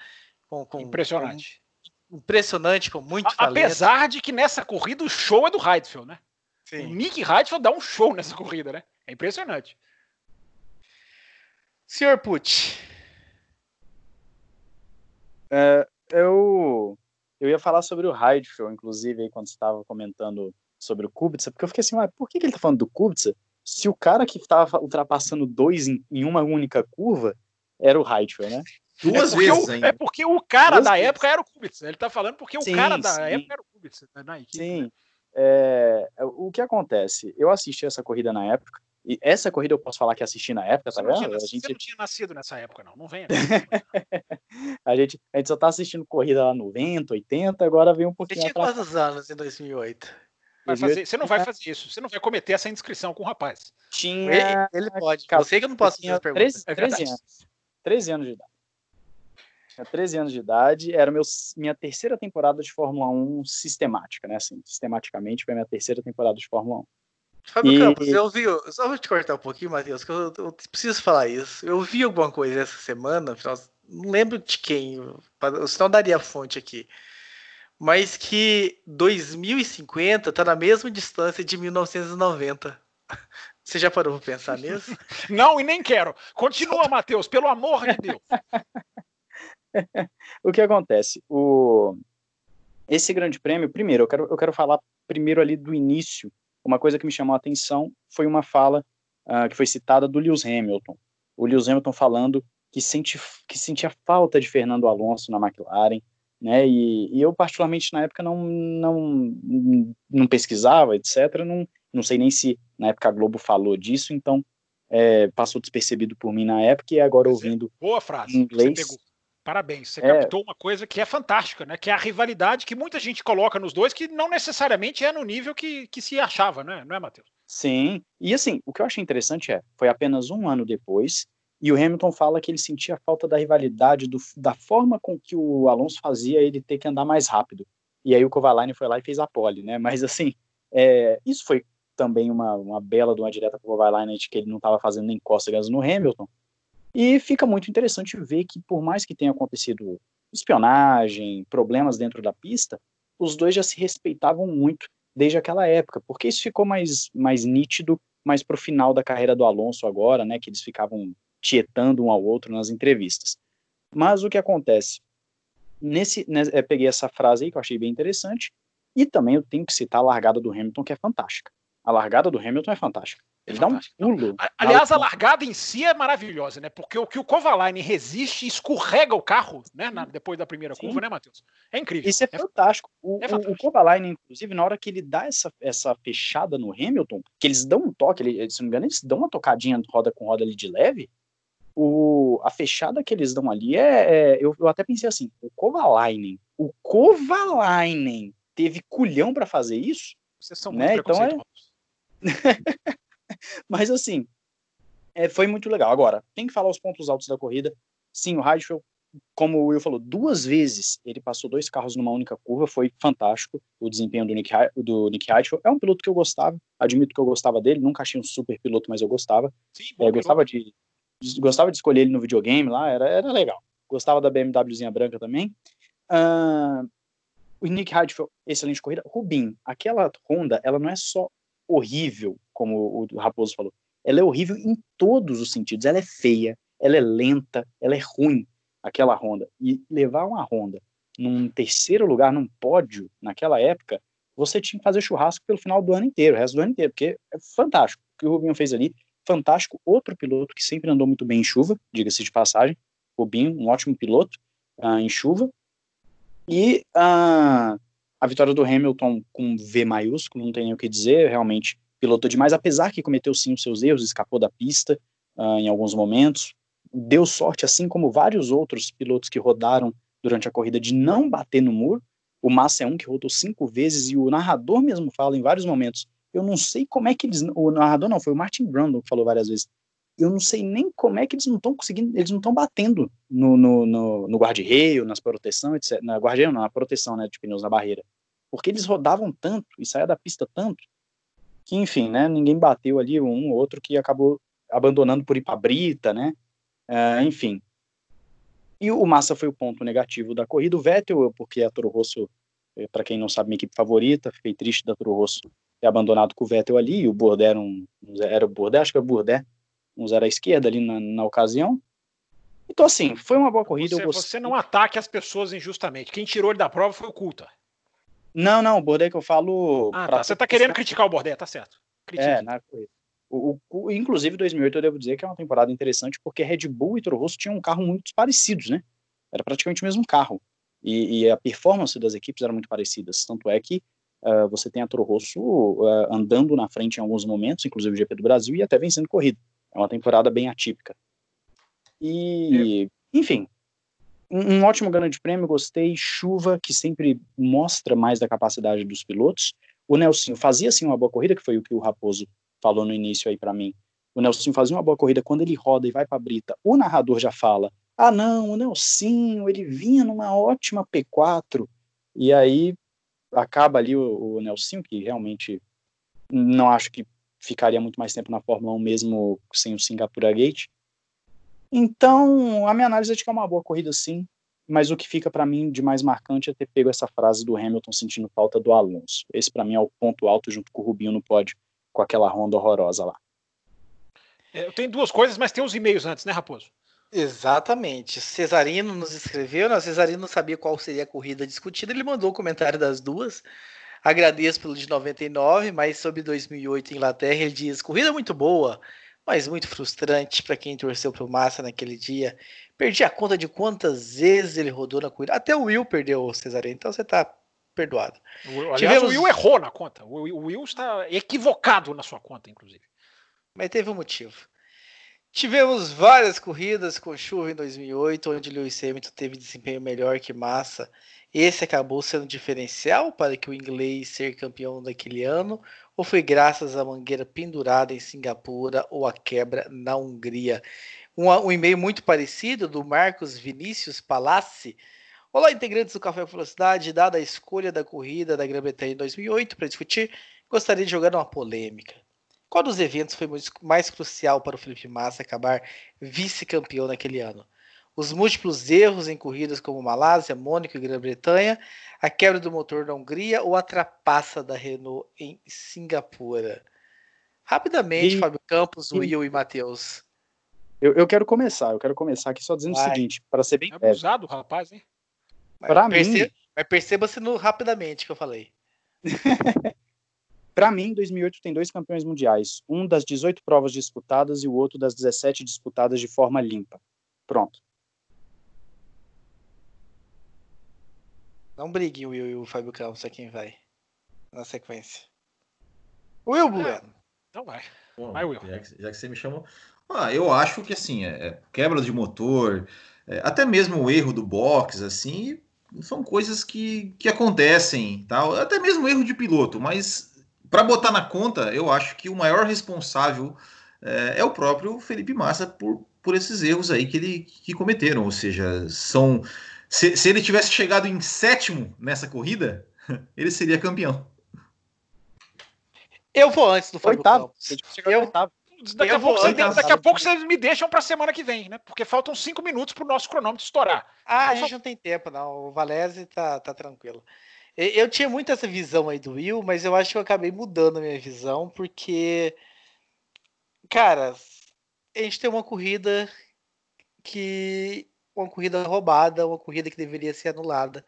com, com, impressionante. Com, impressionante, com muito A, talento. Apesar de que nessa corrida o show é do Heidfeld, né? Sim. O Nick Heidfeld dá um show nessa corrida, né? É impressionante. Senhor Pucci. É, eu, eu ia falar sobre o Heidfeld, inclusive, aí, quando você estava comentando sobre o Kubica, porque eu fiquei assim, mas por que, que ele está falando do Kubica se o cara que estava ultrapassando dois em, em, uma única curva era o Heidfeld, né? Duas é vezes o, ainda. É porque o cara Duas da vezes. época era o Kubica. Ele tá falando porque sim, o cara da sim. época era o Kubica né, na equipe. Sim. Né? É, o que acontece? Eu assisti essa corrida na época. E essa corrida eu posso falar que assisti na época, tá vendo? a gente... Você não tinha nascido nessa época, não. Não venha. a, gente, a gente só tá assistindo corrida lá 90, 80, agora vem um pouquinho. Você tinha quantos anos em 2008? Vai fazer, você não vai fazer isso. Você não vai cometer essa indiscrição com o rapaz. Tinha. Ele, ele pode. Eu sei que eu não posso fazer 13, 13 anos. 13 anos de idade tinha 13 anos de idade, era meu, minha terceira temporada de Fórmula 1 sistemática, né? Assim, sistematicamente foi minha terceira temporada de Fórmula 1. Fábio e... Campos, eu vi, só vou te cortar um pouquinho, Matheus, que eu, eu, preciso falar isso. Eu vi alguma coisa essa semana, não lembro de quem, senão daria a fonte aqui, mas que 2050 está na mesma distância de 1990. Você já parou para pensar nisso? Não, e nem quero. Continua, Matheus, pelo amor de Deus. o que acontece? O... Esse grande prêmio, primeiro, eu quero, eu quero falar primeiro ali do início. Uma coisa que me chamou a atenção foi uma fala uh, que foi citada do Lewis Hamilton. O Lewis Hamilton falando que, sente, que sentia falta de Fernando Alonso na McLaren, né? E, e, eu, particularmente, na época não, não, não pesquisava, etc. Não, não sei nem se na época a Globo falou disso, então é, passou despercebido por mim na época e agora ouvindo Boa frase, em inglês. Parabéns, você é. captou uma coisa que é fantástica, né? Que é a rivalidade que muita gente coloca nos dois, que não necessariamente é no nível que, que se achava, né? Não é, Matheus? Sim. E assim, o que eu achei interessante é, foi apenas um ano depois, e o Hamilton fala que ele sentia falta da rivalidade, do, da forma com que o Alonso fazia ele ter que andar mais rápido. E aí o Kovalainen foi lá e fez a pole, né? Mas assim, é, isso foi também uma, uma bela de uma direta para o Kovalainen de que ele não estava fazendo nem cócegas no Hamilton, e fica muito interessante ver que, por mais que tenha acontecido espionagem, problemas dentro da pista, os dois já se respeitavam muito desde aquela época, porque isso ficou mais, mais nítido mais para o final da carreira do Alonso agora, né, que eles ficavam tietando um ao outro nas entrevistas. Mas o que acontece? Nesse, né, é, peguei essa frase aí que eu achei bem interessante, e também eu tenho que citar a largada do Hamilton, que é fantástica. A largada do Hamilton é fantástica. Ele dá um pulo. Aliás, a largada em si é maravilhosa, né? Porque o que o Kovalainen resiste escorrega o carro, né? Na, depois da primeira Sim. curva, né, Matheus? É incrível. Isso é, é fantástico. O, é fantástico. o, Kovalainen, inclusive, na hora que ele dá essa, essa fechada no Hamilton, que eles dão um toque, ele, se não me engano, eles dão uma tocadinha roda com roda ali de leve. O, a fechada que eles dão ali é. é eu, eu até pensei assim: o Kovalainen, o Kovalainen teve culhão para fazer isso. Vocês são né? muito então é... Mas assim, é, foi muito legal. Agora, tem que falar os pontos altos da corrida. Sim, o Heidfeld, como o Will falou, duas vezes ele passou dois carros numa única curva, foi fantástico o desempenho do Nick, do Nick Heidfeld. É um piloto que eu gostava, admito que eu gostava dele, nunca achei um super piloto, mas eu gostava. Sim, é, gostava, de, gostava de escolher ele no videogame lá, era, era legal. Gostava da BMWzinha branca também. Uh, o Nick Heidfeld, excelente corrida. Rubin, aquela Honda, ela não é só horrível, como o Raposo falou. Ela é horrível em todos os sentidos. Ela é feia, ela é lenta, ela é ruim, aquela Honda. E levar uma Honda num terceiro lugar, num pódio, naquela época, você tinha que fazer churrasco pelo final do ano inteiro, o resto do ano inteiro, porque é fantástico. O que o Rubinho fez ali, fantástico. Outro piloto que sempre andou muito bem em chuva, diga-se de passagem. Rubinho, um ótimo piloto uh, em chuva. E uh, a vitória do Hamilton com V maiúsculo, não tem nem o que dizer, realmente pilotou demais, apesar que cometeu sim os seus erros, escapou da pista uh, em alguns momentos, deu sorte, assim como vários outros pilotos que rodaram durante a corrida, de não bater no muro. O Massa é um que rodou cinco vezes e o narrador mesmo fala em vários momentos. Eu não sei como é que eles. O narrador não, foi o Martin Brundle que falou várias vezes. Eu não sei nem como é que eles não estão conseguindo, eles não estão batendo no, no, no, no guarda-reio, nas proteção, etc. Na guarda-reio, na proteção né, de pneus na barreira. Porque eles rodavam tanto e saía da pista tanto que, enfim, né, ninguém bateu ali um ou outro que acabou abandonando por ir para Brita, né, uh, enfim. E o Massa foi o ponto negativo da corrida. O Vettel, porque a Toro Rosso, eh, para quem não sabe, minha equipe favorita, fiquei triste da Toro Rosso ter abandonado com o Vettel ali, e o Bourdais era, um, era o Bourdais, acho que era o Bourdais, um zero à esquerda ali na, na ocasião. Então, assim, foi uma boa corrida. Você, você, não ataque as pessoas injustamente. Quem tirou ele da prova foi o Culta. Não, não, o Bordet que eu falo. Ah, tá. Você tá querendo criticar o Bordet, tá certo. Critique. É, na o, o, inclusive 2008 eu devo dizer que é uma temporada interessante porque Red Bull e Toro Rosso tinham um carro muito parecidos, né? Era praticamente o mesmo carro. E, e a performance das equipes era muito parecidas. Tanto é que uh, você tem a Toro Rosso uh, andando na frente em alguns momentos, inclusive o GP do Brasil, e até vencendo corrida. É uma temporada bem atípica. E, é. enfim, um, ótimo grande prêmio, gostei. Chuva, que sempre mostra mais da capacidade dos pilotos. O Nelson fazia assim uma boa corrida, que foi o que o Raposo falou no início aí para mim. O Nelson fazia uma boa corrida quando ele roda e vai para a brita. O narrador já fala: "Ah, não, o Nelson, ele vinha numa ótima P4". E aí acaba ali o, o Nelson, que realmente não acho que ficaria muito mais tempo na Fórmula 1 mesmo sem o Singapura Gate. Então, a minha análise é de que é uma boa corrida sim, mas o que fica para mim de mais marcante é ter pego essa frase do Hamilton sentindo falta do Alonso. Esse para mim é o ponto alto junto com o Rubinho no pódio, com aquela ronda horrorosa lá. É, eu tenho duas coisas, mas tem os e-mails antes, né, Raposo? Exatamente. Cesarino nos escreveu, né? Cesarino sabia qual seria a corrida discutida, ele mandou o comentário das duas. Agradeço pelo de 99, mas sobre 2008 Inglaterra, ele diz: corrida muito boa, mas muito frustrante para quem torceu pro Massa naquele dia. Perdi a conta de quantas vezes ele rodou na corrida. Até o Will perdeu o Cesarino, então você tá perdoado. O, aliás, Tivemos... o Will errou na conta. O Will está equivocado na sua conta, inclusive. Mas teve um motivo. Tivemos várias corridas com chuva em 2008, onde Lewis Hamilton teve desempenho melhor que Massa. Esse acabou sendo diferencial para que o inglês ser campeão daquele ano, ou foi graças à mangueira pendurada em Singapura ou à quebra na Hungria? Um, um e-mail muito parecido do Marcos Vinícius Palassi. Olá, integrantes do Café Velocidade. Dada a escolha da corrida da Grã-Bretanha em 2008 para discutir, gostaria de jogar uma polêmica. Qual dos eventos foi mais crucial para o Felipe Massa acabar vice-campeão naquele ano? Os múltiplos erros em corridas como Malásia, Mônaco e Grã-Bretanha, a quebra do motor da Hungria ou a trapaça da Renault em Singapura? Rapidamente, e, Fábio Campos, e, Will e Matheus. Eu, eu, quero começar, eu quero começar aqui só dizendo Vai. o seguinte, para ser bem é abusado, rapaz, hein? Para mim, perceba, mas perceba-se no rapidamente que eu falei. Para mim, 2008 tem dois campeões mundiais, um das 18 provas disputadas e o outro das 17 disputadas de forma limpa. Pronto. Não brigue o Will e o Fábio Campos, é quem vai na sequência. Will Bueno. Então vai. Bom, vai, Will. Já que, já que, você me chamou. Ah, eu acho que assim, é, é, quebra de motor, é, até mesmo o erro do box, assim, são coisas que, que acontecem, tal. Até mesmo erro de piloto, mas para botar na conta, eu acho que o maior responsável é, é, o próprio Felipe Massa por, por esses erros aí que ele que cometeram. Ou seja, são se, se ele tivesse chegado em sétimo nessa corrida, ele seria campeão. Eu vou antes do Fábio oitavo. Eu, oitavo. Daqui, a pouco, você, daqui a pouco vocês me deixam para a semana que vem, né? Porque faltam cinco minutos para o nosso cronômetro estourar. Ah, a gente não tem tempo, não. O Valese tá, tá tranquilo. Eu tinha muito essa visão aí do Will, mas eu acho que eu acabei mudando a minha visão, porque, cara, a gente tem uma corrida que uma corrida roubada, uma corrida que deveria ser anulada,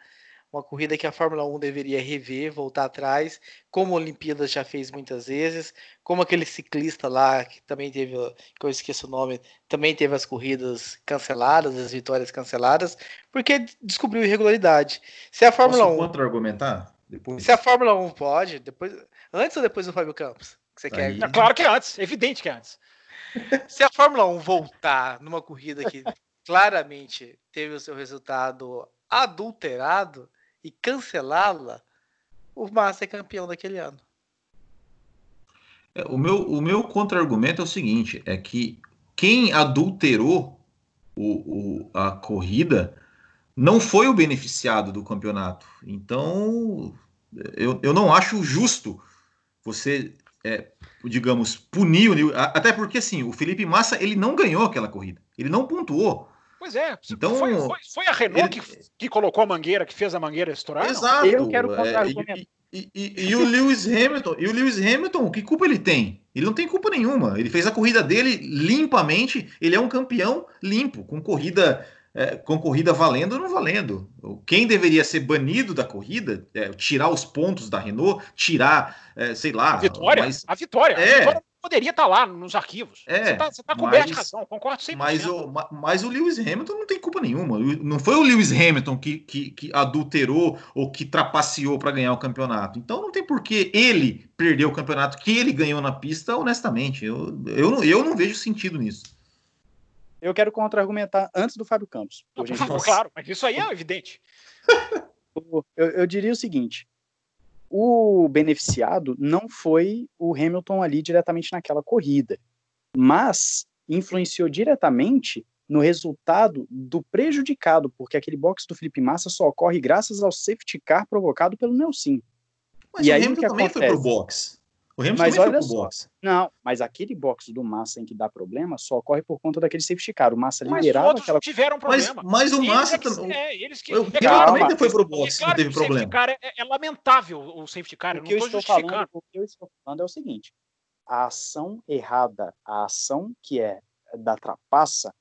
uma corrida que a Fórmula 1 deveria rever, voltar atrás, como a Olimpíadas já fez muitas vezes, como aquele ciclista lá, que também teve, que eu esqueço o nome, também teve as corridas canceladas, as vitórias canceladas, porque descobriu irregularidade. Se a Fórmula Posso 1. contra-argumentar? Depois? Se a Fórmula 1 pode, depois, antes ou depois do Fábio Campos? Que você quer? É claro que é antes, é evidente que é antes. Se a Fórmula 1 voltar numa corrida que claramente teve o seu resultado adulterado e cancelá-la, o Massa é campeão daquele ano. É, o meu, o meu contra-argumento é o seguinte: é que quem adulterou o, o, a corrida não foi o beneficiado do campeonato. Então, eu, eu não acho justo você, é, digamos, punir. Até porque, assim, o Felipe Massa ele não ganhou aquela corrida. Ele não pontuou. Pois é. Então, foi, foi, foi a Renault ele... que, que colocou a mangueira, que fez a mangueira estourar? Exato. Eu quero contar é, e, e, e, e, o Lewis Hamilton, e o Lewis Hamilton, que culpa ele tem? Ele não tem culpa nenhuma. Ele fez a corrida dele limpamente. Ele é um campeão limpo, com corrida é, com corrida valendo ou não valendo. Quem deveria ser banido da corrida, é, tirar os pontos da Renault, tirar, é, sei lá. A vitória. Mas... A vitória. É. A vitória poderia estar lá nos arquivos. É, você está tá coberto mas, de razão, concordo 100%. Mas o, mas o Lewis Hamilton não tem culpa nenhuma. Não foi o Lewis Hamilton que, que, que adulterou ou que trapaceou para ganhar o campeonato. Então não tem por que ele perder o campeonato que ele ganhou na pista, honestamente. Eu, eu, eu não vejo sentido nisso. Eu quero contra-argumentar antes do Fábio Campos. claro, mas isso aí é evidente. eu, eu diria o seguinte: o beneficiado não foi o Hamilton ali diretamente naquela corrida, mas influenciou diretamente no resultado do prejudicado, porque aquele box do Felipe Massa só ocorre graças ao safety car provocado pelo Nelson. Mas e o aí, Hamilton que também acontece? foi pro box. O mas olha só, box. Não, mas aquele box do Massa em que dá problema só ocorre por conta daquele safety car. O Massa mas liderava aquela. tiveram problema. Mas, mas o Massa também. É, eles que. O também foi pro box, claro, não teve problema. Car é, é, lamentável o safety car. O que eu, eu estou falando, o que eu estou falando é o seguinte: a ação errada, a ação que é da trapaça,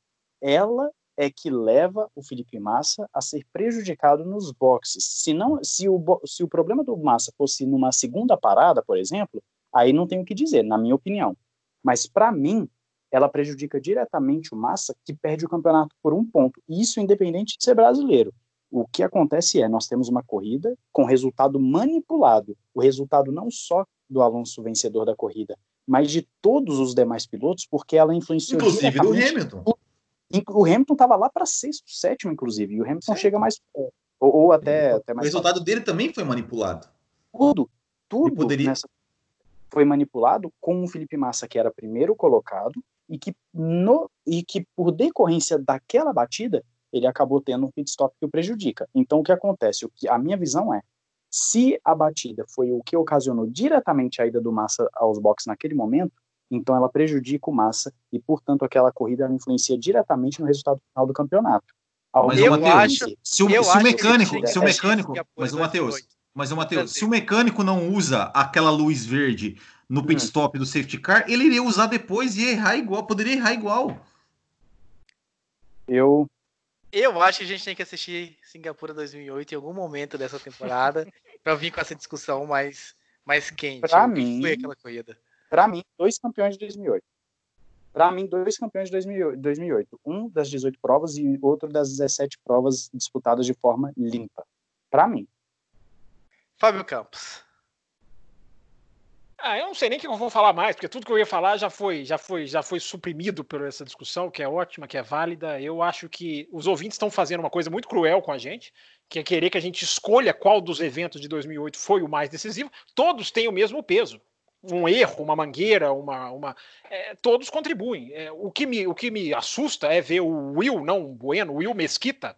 ela é que leva o Felipe Massa a ser prejudicado nos boxes. Se, não, se, o, se o problema do Massa fosse numa segunda parada, por exemplo, aí não tenho o que dizer, na minha opinião. Mas para mim, ela prejudica diretamente o Massa, que perde o campeonato por um ponto. Isso independente de ser brasileiro. O que acontece é, nós temos uma corrida com resultado manipulado. O resultado não só do Alonso vencedor da corrida, mas de todos os demais pilotos, porque ela influenciou Inclusive do Hamilton. O, Hamilton estava lá para sexto, sétimo, inclusive, e o Hamilton chega mais ou, ou até, até mais. O resultado dele também foi manipulado. Tudo, tudo poderia... nessa foi manipulado com o Felipe Massa, que era primeiro colocado, e que, no, e que por decorrência daquela batida, ele acabou tendo um pit stop que o prejudica. Então, o que acontece? O que, a minha visão é, se a batida foi o que ocasionou diretamente a ida do Massa aos boxes naquele momento, então ela prejudica o Massa e, portanto, aquela corrida ela influencia diretamente no resultado final do campeonato. Mas eu acho, se o, se o mecânico, se o mecânico, mas o Matheus, mas o Matheus, se o mecânico não usa aquela luz verde no pit hum. stop do safety car, ele iria usar depois e errar igual, poderia errar igual. Eu eu acho que a gente tem que assistir Singapura 2008 em algum momento dessa temporada para vir com essa discussão mais mais quente. Para mim, foi aquela corrida. Para mim, dois campeões de 2008. Para mim, dois campeões de 2008. Um das 18 provas e outro das 17 provas disputadas de forma limpa. Para mim. Fábio Campos. Ah, eu não sei nem o que eu vou falar mais, porque tudo que eu ia falar já foi, já foi, já foi suprimido por essa discussão, que é ótima, que é válida. Eu acho que os ouvintes estão fazendo uma coisa muito cruel com a gente, que é querer que a gente escolha qual dos eventos de 2008 foi o mais decisivo. Todos têm o mesmo peso um erro, uma mangueira, uma. uma é, todos contribuem. É, o, que me, o que me assusta é ver o Will, não o Bueno, o Will Mesquita,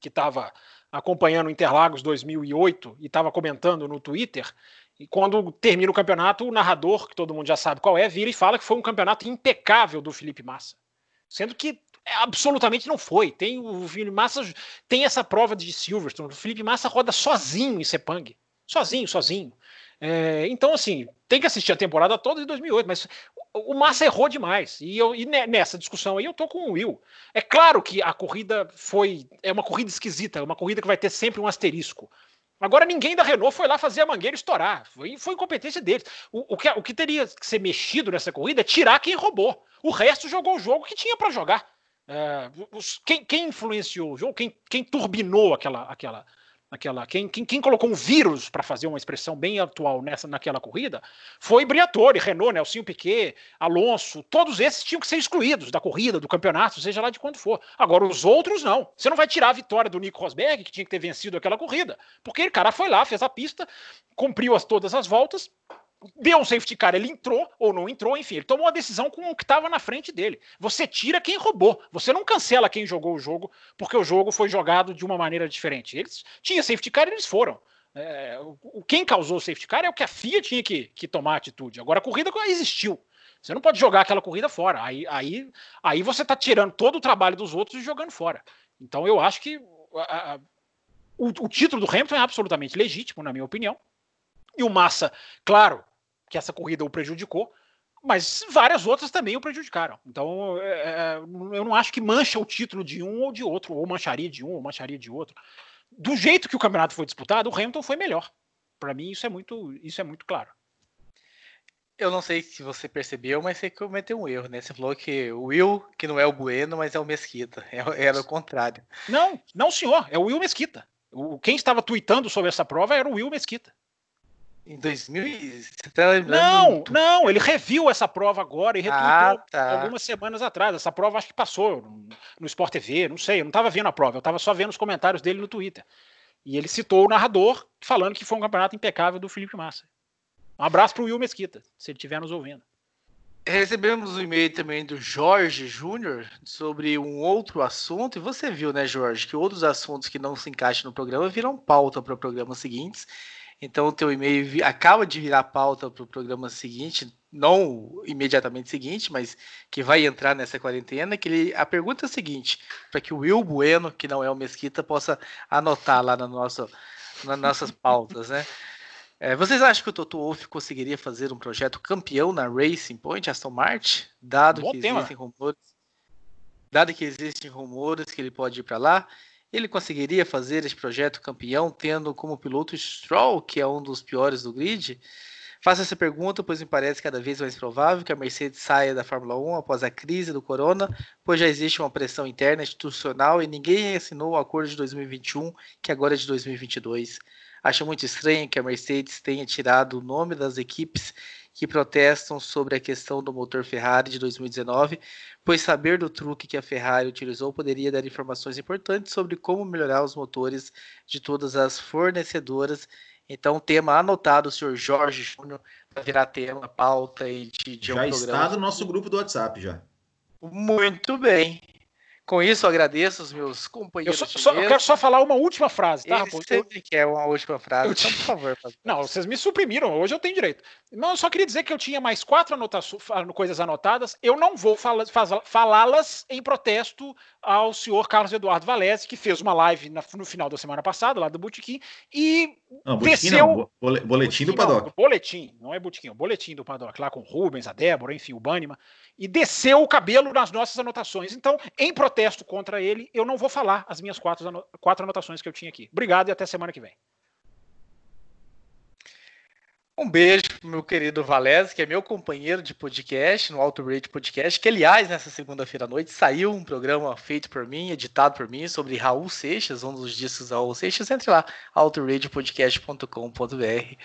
que estava acompanhando o Interlagos 2008 e estava comentando no Twitter. E quando termina o campeonato, o narrador, que todo mundo já sabe qual é, vira e fala que foi um campeonato impecável do Felipe Massa. Sendo que absolutamente não foi. Tem o Felipe Massa tem essa prova de Silverstone. O Felipe Massa roda sozinho em Sepang. Sozinho, sozinho. É, então, assim, tem que assistir a temporada toda de 2008, mas o Massa errou demais. E, eu, e nessa discussão aí eu tô com o Will. É claro que a corrida foi. É uma corrida esquisita, é uma corrida que vai ter sempre um asterisco. Agora ninguém da Renault foi lá fazer a mangueira estourar. Foi, foi incompetência deles. O, o, que, o que teria que ser mexido nessa corrida é tirar quem roubou. O resto jogou o jogo que tinha para jogar. É, os, quem, quem, influenciou o jogo, quem, quem turbinou aquela, aquela, naquela. Quem, quem, quem colocou um vírus, para fazer uma expressão bem atual nessa naquela corrida, foi Briatore, Renault, Nelsinho Piquet, Alonso, todos esses tinham que ser excluídos da corrida, do campeonato, seja lá de quando for. Agora, os outros não. Você não vai tirar a vitória do Nico Rosberg, que tinha que ter vencido aquela corrida, porque o cara foi lá, fez a pista, cumpriu as, todas as voltas, deu um safety car, ele entrou ou não entrou, enfim, ele tomou uma decisão com o que estava na frente dele. Você tira quem roubou, você não cancela quem jogou o jogo, porque o jogo foi jogado de uma maneira diferente. Eles tinham safety car eles foram. É, o, quem causou o safety car é o que a FIA tinha que, que tomar atitude. Agora a corrida existiu. Você não pode jogar aquela corrida fora. Aí, aí, aí você está tirando todo o trabalho dos outros e jogando fora. Então eu acho que a, a, o, o título do Hamilton é absolutamente legítimo, na minha opinião. E o Massa, claro, que essa corrida o prejudicou, mas várias outras também o prejudicaram. Então, é, é, eu não acho que mancha o título de um ou de outro, ou mancharia de um ou mancharia de outro. Do jeito que o campeonato foi disputado, o Hamilton foi melhor. Para mim, isso é muito, isso é muito claro. Eu não sei se você percebeu, mas você cometeu um erro, né? Você falou que o Will, que não é o Bueno, mas é o Mesquita. É, era o contrário. Não, não, senhor. É o Will Mesquita. O, quem estava tweetando sobre essa prova era o Will Mesquita. Em 2000? Você tá não, muito. não, ele reviu essa prova agora e retweetou ah, tá. algumas semanas atrás. Essa prova acho que passou no, no Sport TV, não sei, eu não estava vendo a prova, eu estava só vendo os comentários dele no Twitter. E ele citou o narrador falando que foi um campeonato impecável do Felipe Massa. Um abraço para o Will Mesquita, se ele estiver nos ouvindo. Recebemos um e-mail também do Jorge Júnior sobre um outro assunto, e você viu, né, Jorge, que outros assuntos que não se encaixam no programa viram pauta para programas seguintes. Então o teu e-mail acaba de virar pauta para o programa seguinte, não imediatamente seguinte, mas que vai entrar nessa quarentena. Que ele, a pergunta é a seguinte, para que o Will Bueno, que não é o Mesquita, possa anotar lá na nossa, nas nossas pautas, né? É, vocês acham que o Toto Wolff conseguiria fazer um projeto campeão na Racing Point Aston Martin, dado Bom que tema. existem rumores, dado que existem rumores que ele pode ir para lá? Ele conseguiria fazer esse projeto campeão tendo como piloto Stroll, que é um dos piores do grid? Faço essa pergunta, pois me parece cada vez mais provável que a Mercedes saia da Fórmula 1 após a crise do corona, pois já existe uma pressão interna institucional e ninguém assinou o acordo de 2021, que agora é de 2022. Acho muito estranho que a Mercedes tenha tirado o nome das equipes que protestam sobre a questão do motor Ferrari de 2019, pois saber do truque que a Ferrari utilizou poderia dar informações importantes sobre como melhorar os motores de todas as fornecedoras. Então, tema anotado, o senhor Jorge Júnior, para virar tema, pauta e de, de já um está no nosso grupo do WhatsApp já. Muito bem. Com isso, agradeço os meus companheiros. Eu, só, só, eu quero só falar uma última frase, tá? Ele sempre eu... quer uma última frase. Eu então, por favor. Não, vocês me suprimiram. Hoje eu tenho direito. Não, eu só queria dizer que eu tinha mais quatro anotações, coisas anotadas. Eu não vou falá-las em protesto ao senhor Carlos Eduardo Valese, que fez uma live na, no final da semana passada, lá do Botequim, e não, desceu... Não, boletim do Paddock. Não, boletim, não é Botequim, o boletim do Paddock, lá com o Rubens, a Débora, enfim, o Banima, e desceu o cabelo nas nossas anotações. Então, em protesto contra ele, eu não vou falar as minhas quatro, quatro anotações que eu tinha aqui. Obrigado e até semana que vem. Um beijo pro meu querido Valese, que é meu companheiro de podcast no Alto Rate Podcast, que aliás, nessa segunda-feira à noite saiu um programa feito por mim, editado por mim, sobre Raul Seixas, um dos discos Raul Seixas. Entre lá, autoradiopodcast.com.br.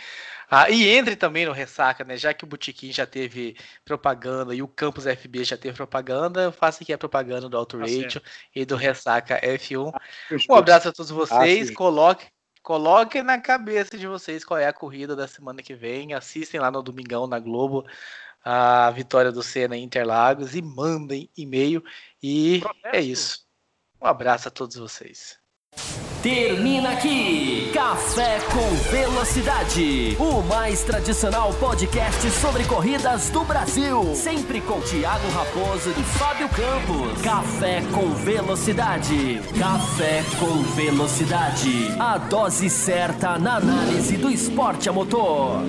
Ah, e entre também no Ressaca, né? Já que o Botequim já teve propaganda e o Campus FB já teve propaganda, faça aqui a propaganda do Alto tá Radio e do Ressaca F1. Ah, um abraço a todos vocês, ah, coloque Coloquem na cabeça de vocês qual é a corrida da semana que vem. Assistem lá no Domingão na Globo a vitória do Senna em Interlagos e mandem e-mail. E Protesto. é isso. Um abraço a todos vocês. Termina aqui Café com Velocidade, o mais tradicional podcast sobre corridas do Brasil. Sempre com Thiago Raposo e Fábio Campos. Café com Velocidade. Café com Velocidade. A dose certa na análise do esporte a motor.